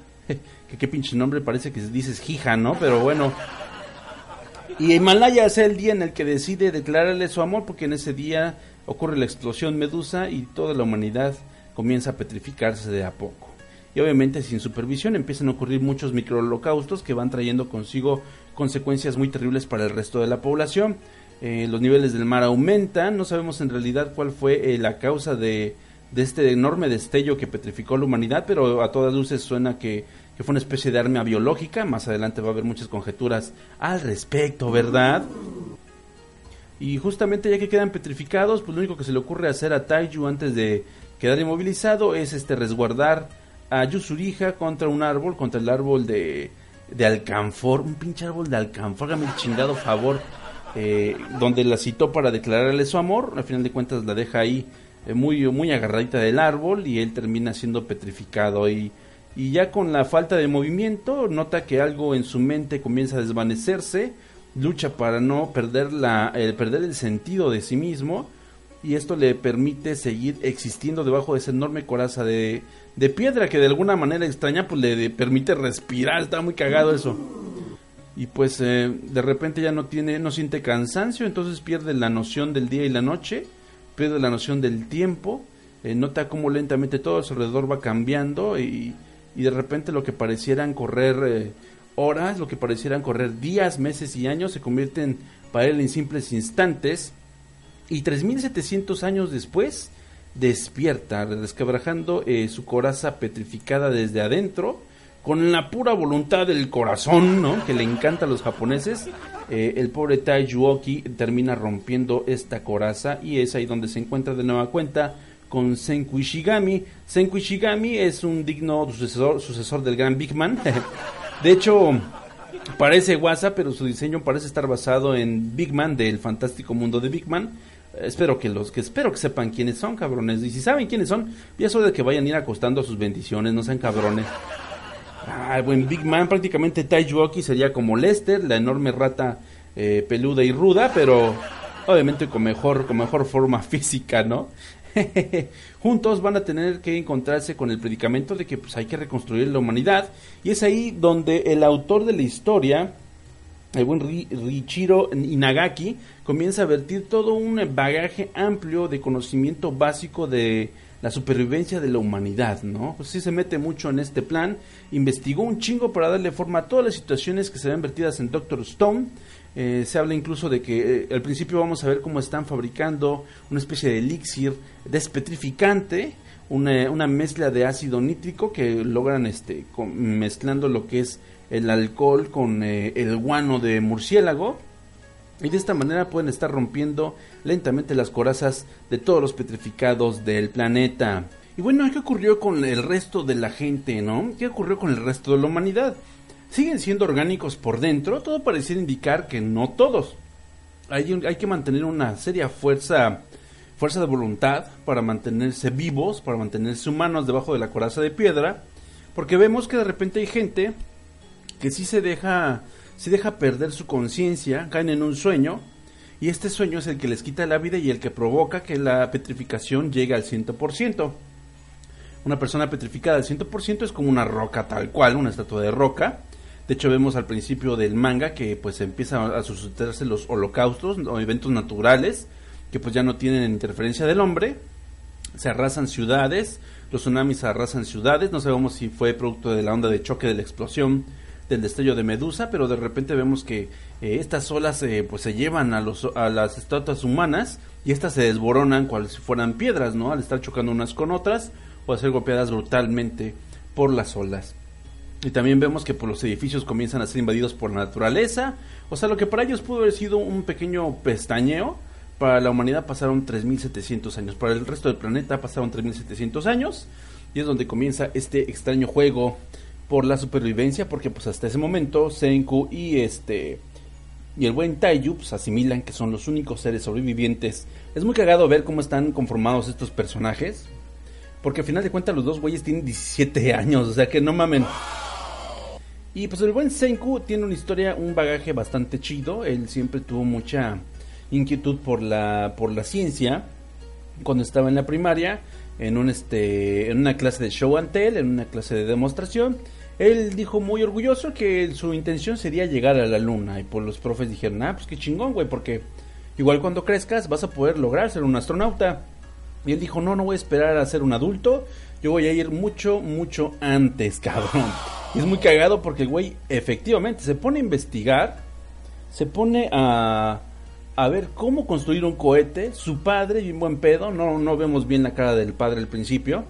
que qué pinche nombre parece que dices hija, ¿no? Pero bueno. Y Himalaya es el día en el que decide declararle su amor porque en ese día ocurre la explosión Medusa y toda la humanidad comienza a petrificarse de a poco. Y obviamente sin supervisión empiezan a ocurrir muchos microholocaustos que van trayendo consigo consecuencias muy terribles para el resto de la población. Eh, los niveles del mar aumentan, no sabemos en realidad cuál fue eh, la causa de, de este enorme destello que petrificó la humanidad, pero a todas luces suena que que fue una especie de arma biológica. Más adelante va a haber muchas conjeturas al respecto, ¿verdad? Y justamente ya que quedan petrificados, pues lo único que se le ocurre hacer a Taiju antes de quedar inmovilizado es este resguardar a Yusurija contra un árbol, contra el árbol de, de alcanfor, un pinche árbol de alcanfor, hágame el chingado favor, eh, donde la citó para declararle su amor, al final de cuentas la deja ahí eh, muy, muy agarradita del árbol y él termina siendo petrificado y y ya con la falta de movimiento nota que algo en su mente comienza a desvanecerse, lucha para no perder, la, el perder el sentido de sí mismo y esto le permite seguir existiendo debajo de esa enorme coraza de, de piedra que de alguna manera extraña pues le permite respirar, está muy cagado eso. Y pues eh, de repente ya no tiene, no siente cansancio, entonces pierde la noción del día y la noche, pierde la noción del tiempo, eh, nota cómo lentamente todo a su alrededor va cambiando y y de repente lo que parecieran correr eh, horas, lo que parecieran correr días, meses y años se convierten para él en simples instantes y 3700 años después despierta, descabrajando eh, su coraza petrificada desde adentro, con la pura voluntad del corazón. Que le encanta a los japoneses. Eh, el pobre Tai termina rompiendo esta coraza y es ahí donde se encuentra de nueva cuenta con Senku Ishigami. Senku Ishigami es un digno sucesor, sucesor del gran Big Man. de hecho, parece WhatsApp, pero su diseño parece estar basado en Big Man del fantástico mundo de Big Man. Espero que los que espero que sepan quiénes son, cabrones. Y si saben quiénes son, ya de que vayan a ir acostando a sus bendiciones, no sean cabrones. Ah, buen Big Man, prácticamente Taijuoki sería como Lester, la enorme rata eh, peluda y ruda, pero obviamente con mejor, con mejor forma física, ¿no? Juntos van a tener que encontrarse con el predicamento de que pues, hay que reconstruir la humanidad. Y es ahí donde el autor de la historia, el buen Ri- Richiro Inagaki, comienza a vertir todo un bagaje amplio de conocimiento básico de la supervivencia de la humanidad, ¿no? Pues sí se mete mucho en este plan, investigó un chingo para darle forma a todas las situaciones que se ven vertidas en Doctor Stone, eh, se habla incluso de que eh, al principio vamos a ver cómo están fabricando una especie de elixir despetrificante, una, una mezcla de ácido nítrico que logran este con- mezclando lo que es el alcohol con eh, el guano de murciélago y de esta manera pueden estar rompiendo lentamente las corazas de todos los petrificados del planeta. Y bueno, ¿qué ocurrió con el resto de la gente, no? ¿Qué ocurrió con el resto de la humanidad? Siguen siendo orgánicos por dentro, todo pareciera indicar que no todos. Hay, un- hay que mantener una seria fuerza, fuerza de voluntad para mantenerse vivos, para mantenerse humanos debajo de la coraza de piedra, porque vemos que de repente hay gente que sí se deja, se deja perder su conciencia, caen en un sueño, y este sueño es el que les quita la vida y el que provoca que la petrificación llegue al 100%. Una persona petrificada al 100% es como una roca tal cual, una estatua de roca. De hecho vemos al principio del manga que pues empiezan a suscitarse los holocaustos o eventos naturales que pues ya no tienen interferencia del hombre. Se arrasan ciudades, los tsunamis arrasan ciudades, no sabemos si fue producto de la onda de choque de la explosión del destello de Medusa, pero de repente vemos que eh, estas olas eh, pues se llevan a, los, a las estatuas humanas y estas se desboronan cual si fueran piedras, ¿no? Al estar chocando unas con otras o a ser golpeadas brutalmente por las olas. Y también vemos que pues, los edificios comienzan a ser invadidos por la naturaleza. O sea, lo que para ellos pudo haber sido un pequeño pestañeo, para la humanidad pasaron 3.700 años. Para el resto del planeta pasaron 3.700 años. Y es donde comienza este extraño juego por la supervivencia. Porque pues hasta ese momento Senku y este... Y el buen Taiyu pues, asimilan que son los únicos seres sobrevivientes. Es muy cagado ver cómo están conformados estos personajes. Porque al final de cuentas los dos güeyes tienen 17 años. O sea que no mamen. Y pues el buen Senku tiene una historia, un bagaje bastante chido. Él siempre tuvo mucha inquietud por la, por la ciencia. Cuando estaba en la primaria, en, un este, en una clase de show and tell, en una clase de demostración, él dijo muy orgulloso que su intención sería llegar a la luna. Y pues los profes dijeron, ah, pues qué chingón, güey, porque igual cuando crezcas vas a poder lograr ser un astronauta. Y él dijo, no, no voy a esperar a ser un adulto, yo voy a ir mucho, mucho antes, cabrón. Y es muy cagado porque el güey efectivamente se pone a investigar, se pone a, a ver cómo construir un cohete. Su padre, bien buen pedo, no, no vemos bien la cara del padre al principio.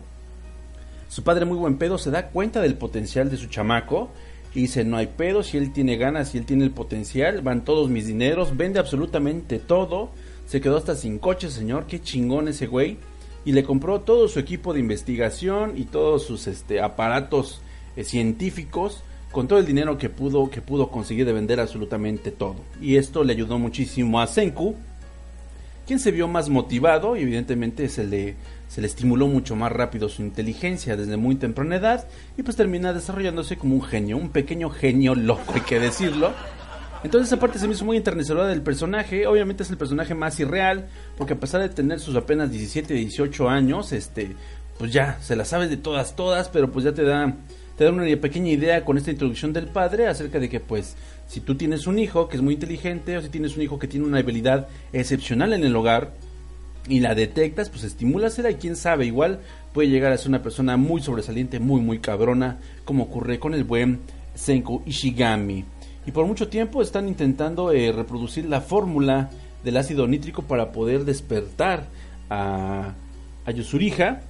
Su padre, muy buen pedo, se da cuenta del potencial de su chamaco y dice, no hay pedo, si él tiene ganas, si él tiene el potencial, van todos mis dineros, vende absolutamente todo. Se quedó hasta sin coche, señor, qué chingón ese güey. Y le compró todo su equipo de investigación y todos sus este, aparatos eh, científicos con todo el dinero que pudo, que pudo conseguir de vender absolutamente todo. Y esto le ayudó muchísimo a Senku, quien se vio más motivado y evidentemente se le, se le estimuló mucho más rápido su inteligencia desde muy temprana edad y pues termina desarrollándose como un genio, un pequeño genio loco, hay que decirlo. Entonces esa parte se me hizo muy enternecedora del personaje, obviamente es el personaje más irreal, porque a pesar de tener sus apenas 17, 18 años, este, pues ya se la sabe de todas, todas, pero pues ya te da, te da una pequeña idea con esta introducción del padre acerca de que pues si tú tienes un hijo que es muy inteligente o si tienes un hijo que tiene una habilidad excepcional en el hogar y la detectas, pues estimúlasela y quién sabe, igual puede llegar a ser una persona muy sobresaliente, muy muy cabrona, como ocurre con el buen Senku Ishigami. Y por mucho tiempo están intentando eh, reproducir la fórmula del ácido nítrico para poder despertar a, a Yusuriha.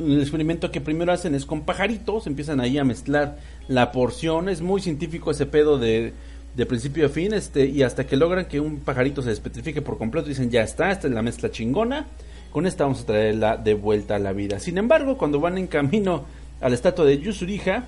El experimento que primero hacen es con pajaritos, empiezan ahí a mezclar la porción, es muy científico ese pedo de, de principio a fin, este, y hasta que logran que un pajarito se despetrifique por completo, dicen ya está, esta es la mezcla chingona, con esta vamos a traerla de vuelta a la vida. Sin embargo, cuando van en camino a la estatua de Yusuriha,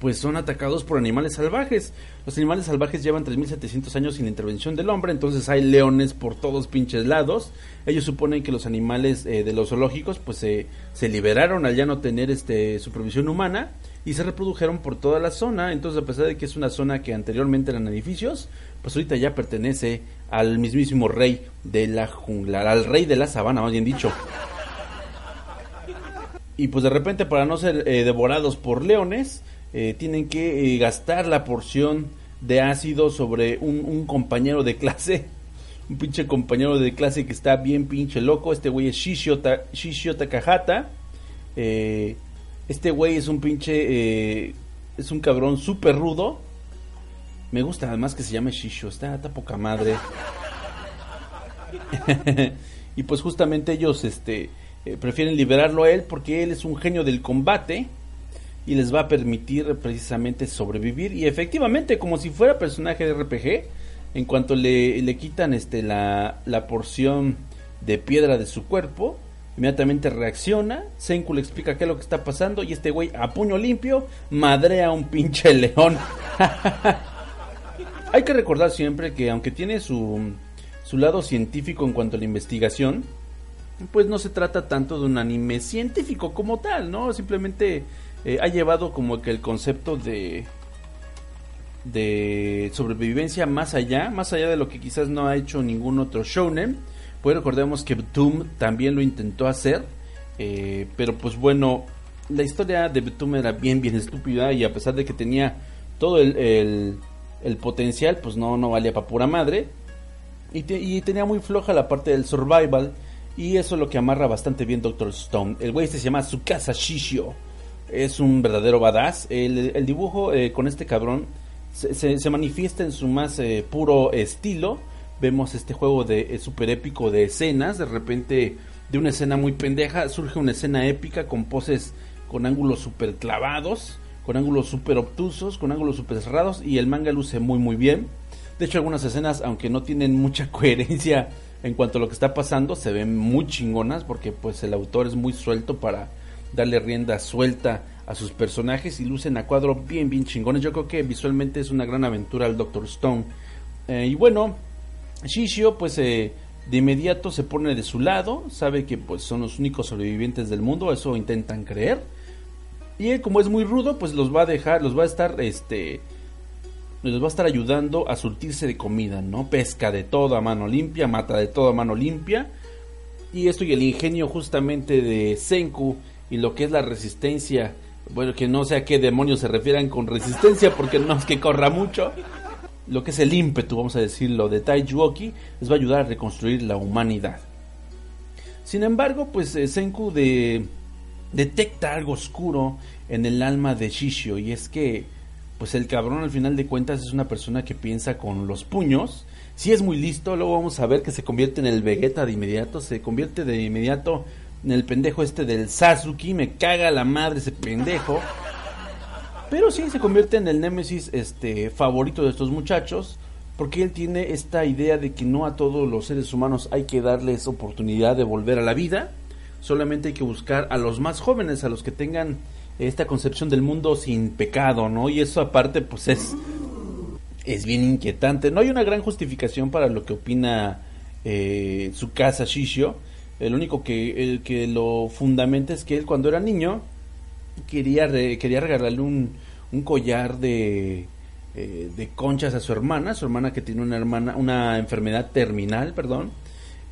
pues son atacados por animales salvajes. Los animales salvajes llevan 3700 años sin intervención del hombre, entonces hay leones por todos pinches lados. Ellos suponen que los animales eh, de los zoológicos pues se liberaron al ya no tener este supervisión humana y se reprodujeron por toda la zona. Entonces, a pesar de que es una zona que anteriormente eran edificios, pues ahorita ya pertenece al mismísimo rey de la jungla, al rey de la sabana, más bien dicho. Y pues de repente, para no ser eh, devorados por leones, eh, tienen que eh, gastar la porción de ácido sobre un, compañero de clase. Un pinche compañero de clase que está bien pinche loco. Este güey es Shishio, Shishio Takahata. Eh, este güey es un pinche. Eh, es un cabrón súper rudo. Me gusta además que se llame Shisho. Está, está poca madre. y pues justamente ellos este, prefieren liberarlo a él porque él es un genio del combate y les va a permitir precisamente sobrevivir. Y efectivamente, como si fuera personaje de RPG, en cuanto le, le quitan este, la, la porción de piedra de su cuerpo, Inmediatamente reacciona, Senku le explica qué es lo que está pasando y este güey a puño limpio madrea a un pinche león. Hay que recordar siempre que aunque tiene su, su lado científico en cuanto a la investigación, pues no se trata tanto de un anime científico como tal, ¿no? Simplemente eh, ha llevado como que el concepto de de sobrevivencia más allá, más allá de lo que quizás no ha hecho ningún otro shounen pues recordemos que Doom también lo intentó hacer, eh, pero pues bueno, la historia de Betum era bien, bien estúpida y a pesar de que tenía todo el, el, potencial, pues no, no valía para pura madre. Y, y, tenía muy floja la parte del survival. Y eso es lo que amarra bastante bien Doctor Stone. El güey este se llama Tsukasa Shishio. Es un verdadero badass. El, dibujo eh, con este cabrón se, se, manifiesta en su más eh, puro estilo vemos este juego de super épico de escenas, de repente de una escena muy pendeja surge una escena épica con poses con ángulos super clavados, con ángulos super obtusos, con ángulos super cerrados y el manga luce muy muy bien. De hecho algunas escenas, aunque no tienen mucha coherencia en cuanto a lo que está pasando, se ven muy chingonas porque pues el autor es muy suelto para darle rienda suelta a sus personajes y lucen a cuadro bien bien chingones. Yo creo que visualmente es una gran aventura el Doctor Stone. Eh, y bueno, Shishio pues eh, de inmediato se pone de su lado, sabe que pues son los únicos sobrevivientes del mundo, eso intentan creer. Y él como es muy rudo, pues los va a dejar, los va a estar este los va a estar ayudando a surtirse de comida, ¿no? Pesca de todo a mano limpia, mata de todo a mano limpia. Y esto y el ingenio justamente de Senku y lo que es la resistencia, bueno, que no sé a qué demonios se refieran con resistencia porque no es que corra mucho lo que es el ímpetu, vamos a decirlo, de Taijuoki, les va a ayudar a reconstruir la humanidad. Sin embargo, pues eh, Senku de, detecta algo oscuro en el alma de Shishio y es que pues el cabrón al final de cuentas es una persona que piensa con los puños. Si es muy listo, luego vamos a ver que se convierte en el Vegeta de inmediato, se convierte de inmediato el pendejo este del Sasuke, me caga la madre ese pendejo. Pero sí se convierte en el némesis este, favorito de estos muchachos, porque él tiene esta idea de que no a todos los seres humanos hay que darles oportunidad de volver a la vida, solamente hay que buscar a los más jóvenes, a los que tengan esta concepción del mundo sin pecado, ¿no? Y eso aparte pues es, es bien inquietante. No hay una gran justificación para lo que opina eh, su casa Shishio. El único que, el que lo fundamenta es que él cuando era niño quería, quería regalarle un, un collar de, eh, de conchas a su hermana, su hermana que tiene una hermana, una enfermedad terminal, perdón,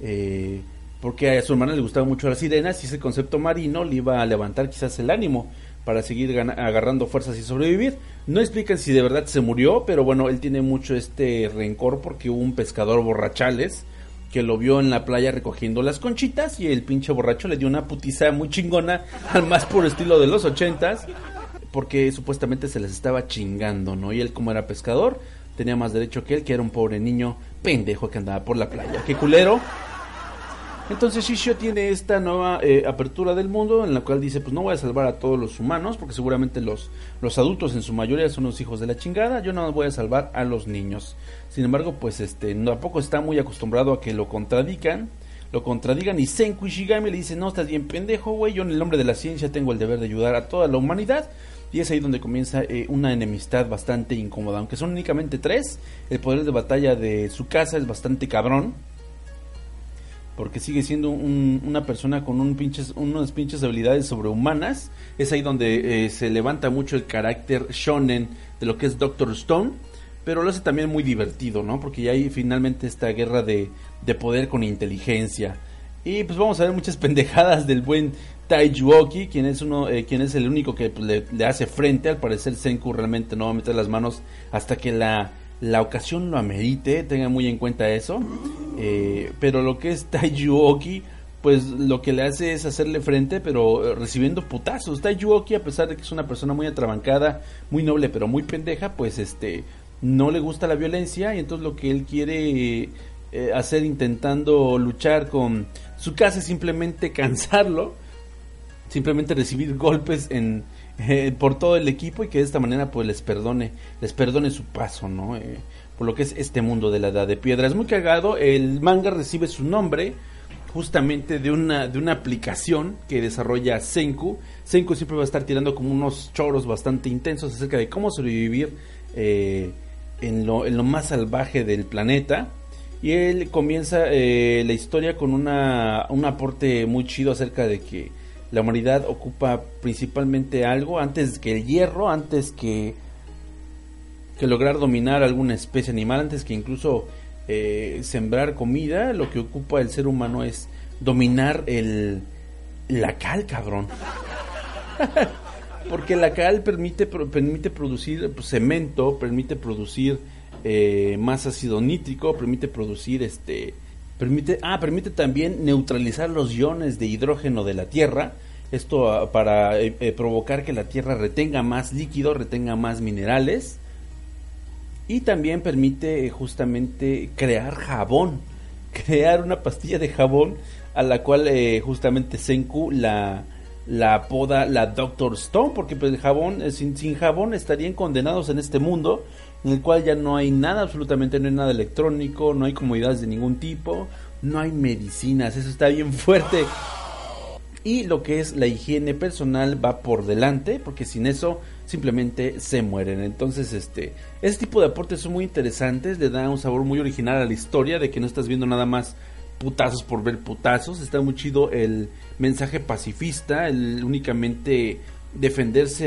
eh, porque a su hermana le gustaba mucho las sirenas y ese concepto marino le iba a levantar quizás el ánimo para seguir agarrando fuerzas y sobrevivir. No explican si de verdad se murió, pero bueno, él tiene mucho este rencor porque hubo un pescador borrachales que lo vio en la playa recogiendo las conchitas y el pinche borracho le dio una putiza muy chingona al más puro estilo de los ochentas porque supuestamente se les estaba chingando, ¿no? Y él como era pescador tenía más derecho que él, que era un pobre niño pendejo que andaba por la playa. ¡Qué culero! Entonces Shishio tiene esta nueva eh, apertura del mundo en la cual dice, pues no voy a salvar a todos los humanos, porque seguramente los, los adultos en su mayoría son los hijos de la chingada, yo no voy a salvar a los niños. Sin embargo, pues este tampoco está muy acostumbrado a que lo contradican, lo contradigan y Senku Ishigami le dice, no, estás bien pendejo, güey, yo en el nombre de la ciencia tengo el deber de ayudar a toda la humanidad. Y es ahí donde comienza eh, una enemistad bastante incómoda. Aunque son únicamente tres, el poder de batalla de su casa es bastante cabrón. Porque sigue siendo un- una persona con un pinches, unas pinches habilidades sobrehumanas. Es ahí donde eh, se levanta mucho el carácter shonen de lo que es Doctor Stone. Pero lo hace también muy divertido, ¿no? Porque ya hay finalmente esta guerra de, de poder con inteligencia. Y pues vamos a ver muchas pendejadas del buen Taijuoki, quien es uno, eh, quien es el único que pues, le hace frente. Al parecer Senku realmente no va a meter las manos hasta que la, la ocasión lo amerite. Tenga muy en cuenta eso. Eh, pero lo que es Taijuoki, pues lo que le hace es hacerle frente, pero eh, recibiendo putazos. Taijuoki, a pesar de que es una persona muy atrabancada, muy noble, pero muy pendeja, pues este no le gusta la violencia y entonces lo que él quiere eh, hacer intentando luchar con su casa es simplemente cansarlo, simplemente recibir golpes en eh, por todo el equipo y que de esta manera pues les perdone, les perdone su paso, ¿no? Eh, por lo que es este mundo de la edad de piedra. Es muy cagado, el manga recibe su nombre justamente de una, de una aplicación que desarrolla Senku. Senku siempre va a estar tirando como unos choros bastante intensos acerca de cómo sobrevivir eh, en, lo, en lo más salvaje del planeta. Y él comienza eh, la historia con una, un aporte muy chido acerca de que la humanidad ocupa principalmente algo antes que el hierro, antes que, que lograr dominar alguna especie animal, antes que incluso eh, sembrar comida, lo que ocupa el ser humano es dominar el, la cal, cabrón. Porque la cal permite, permite producir pues, cemento, permite producir eh, más ácido nítrico, permite producir este permite ah permite también neutralizar los iones de hidrógeno de la tierra. Esto ah, para eh, eh, provocar que la tierra retenga más líquido retenga más minerales. Y también permite eh, justamente crear jabón crear una pastilla de jabón a la cual justamente Senku la la apoda la Doctor Stone porque pues el jabón sin, sin jabón estarían condenados en este mundo en el cual ya no hay nada absolutamente no hay nada electrónico no hay comodidades de ningún tipo no hay medicinas eso está bien fuerte. Y lo que es la higiene personal va por delante porque sin eso simplemente se mueren. Entonces este este tipo de aportes son muy interesantes le da un sabor muy original a la historia de que no estás viendo nada más putazos por ver putazos. Está muy chido el mensaje pacifista el únicamente defenderse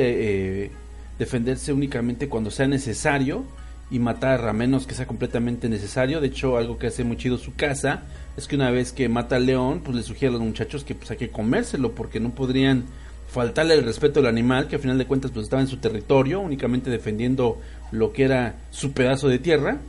eh, defenderse únicamente cuando sea necesario y matar a menos que sea completamente necesario. De hecho, algo que hace muy chido su casa es que una vez que mata al león, pues le sugiere a los muchachos que pues hay que comérselo porque no podrían faltarle el respeto al animal que al final de cuentas pues estaba en su territorio, únicamente defendiendo lo que era su pedazo de tierra.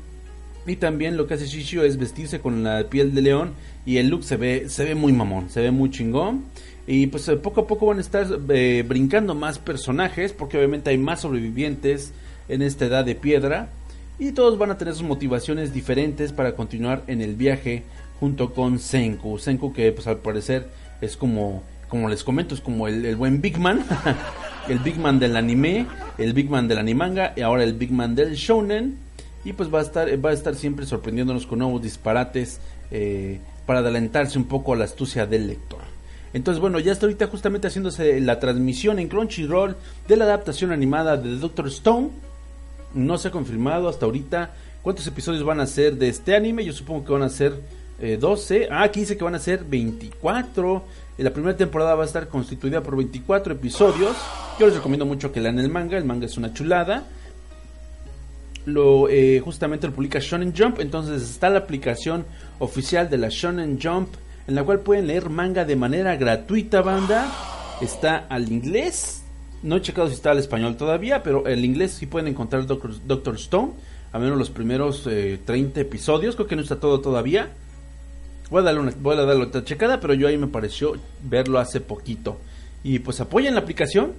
Y también lo que hace Shishio es vestirse con la piel de león y el look se ve se ve muy mamón, se ve muy chingón. Y pues eh, poco a poco van a estar eh, brincando más personajes porque obviamente hay más sobrevivientes en esta edad de piedra y todos van a tener sus motivaciones diferentes para continuar en el viaje junto con Senku. Senku que pues al parecer es como como les comento es como el, el buen Big Man, el Big Man del anime, el Big Man del animanga y ahora el Big Man del shonen y pues va a estar va a estar siempre sorprendiéndonos con nuevos disparates eh, para adelantarse un poco a la astucia del lector. Entonces, bueno, ya está ahorita justamente haciéndose la transmisión en Crunchyroll de la adaptación animada de Doctor Stone. No se ha confirmado hasta ahorita cuántos episodios van a ser de este anime. Yo supongo que van a ser eh, 12. Ah, aquí dice que van a ser 24. Eh, La primera temporada va a estar constituida por 24 episodios. Yo les recomiendo mucho que lean el manga. El manga es una chulada. Lo, eh, justamente lo publica Shonen Jump. Entonces está la aplicación oficial de la Shonen Jump. En la cual pueden leer manga de manera gratuita, banda. Está al inglés. No he checado si está al español todavía, pero el inglés sí pueden encontrar Doctor, Stone. A menos los primeros eh, 30 episodios. Creo que no está todo todavía. Voy a darle una, voy a darle otra checada, pero yo ahí me pareció verlo hace poquito. Y pues apoyen la aplicación.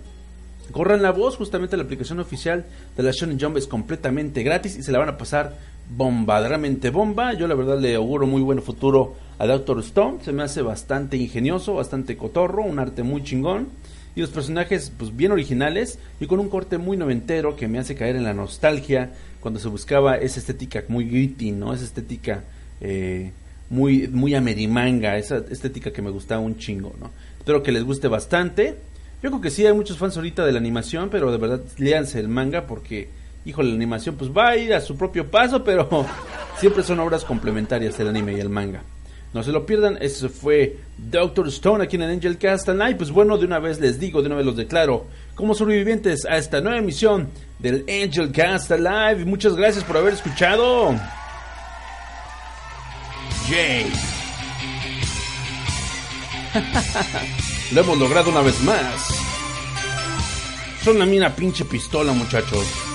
Corran la voz, justamente la aplicación oficial de la Shonen Jump es completamente gratis y se la van a pasar bombadramente bomba. Yo la verdad le auguro muy buen futuro a Doctor Stone. Se me hace bastante ingenioso, bastante cotorro, un arte muy chingón. Y los personajes pues bien originales y con un corte muy noventero que me hace caer en la nostalgia cuando se buscaba esa estética muy gritty, ¿no? Esa estética eh, muy, muy amerimanga, esa estética que me gusta un chingo, ¿no? Espero que les guste bastante. Yo creo que sí, hay muchos fans ahorita de la animación, pero de verdad, léanse el manga porque, híjole, la animación pues va a ir a su propio paso, pero siempre son obras complementarias el anime y el manga. No se lo pierdan, eso fue Doctor Stone aquí en el Angel Cast Live. Pues bueno, de una vez les digo, de una vez los declaro como sobrevivientes a esta nueva emisión del Angel Cast Live. Muchas gracias por haber escuchado. Jay. Lo hemos logrado una vez más. Son la mina pinche pistola, muchachos.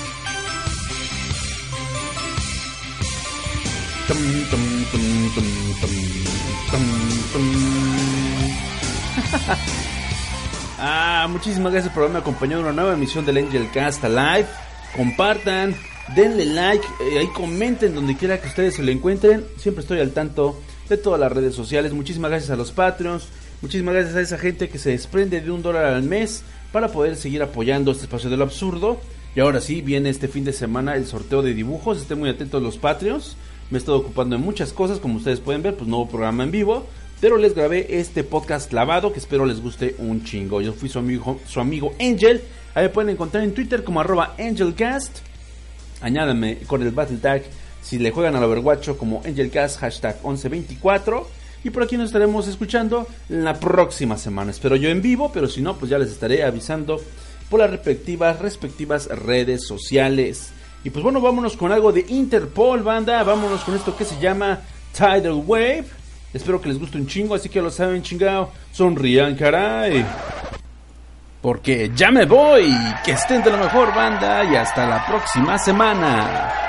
ah, muchísimas gracias por haberme acompañado en una nueva emisión del Angel Cast Live. Compartan, denle like, eh, ahí comenten donde quiera que ustedes se lo encuentren. Siempre estoy al tanto de todas las redes sociales. Muchísimas gracias a los Patreons. Muchísimas gracias a esa gente que se desprende de un dólar al mes para poder seguir apoyando este espacio de lo absurdo. Y ahora sí, viene este fin de semana el sorteo de dibujos. Estén muy atentos los Patreons. Me he estado ocupando en muchas cosas, como ustedes pueden ver, pues nuevo programa en vivo. Pero les grabé este podcast lavado que espero les guste un chingo. Yo fui su amigo, su amigo Angel. Ahí pueden encontrar en Twitter como arroba AngelCast. Añádame con el Battle Tag si le juegan al Overwatch como AngelCast hashtag 1124. Y por aquí nos estaremos escuchando la próxima semana. Espero yo en vivo, pero si no, pues ya les estaré avisando por las respectivas, respectivas redes sociales. Y pues bueno, vámonos con algo de Interpol, banda. Vámonos con esto que se llama Tidal Wave. Espero que les guste un chingo, así que lo saben, chingado. Sonrían, caray. Porque ya me voy. Que estén de lo mejor, banda. Y hasta la próxima semana.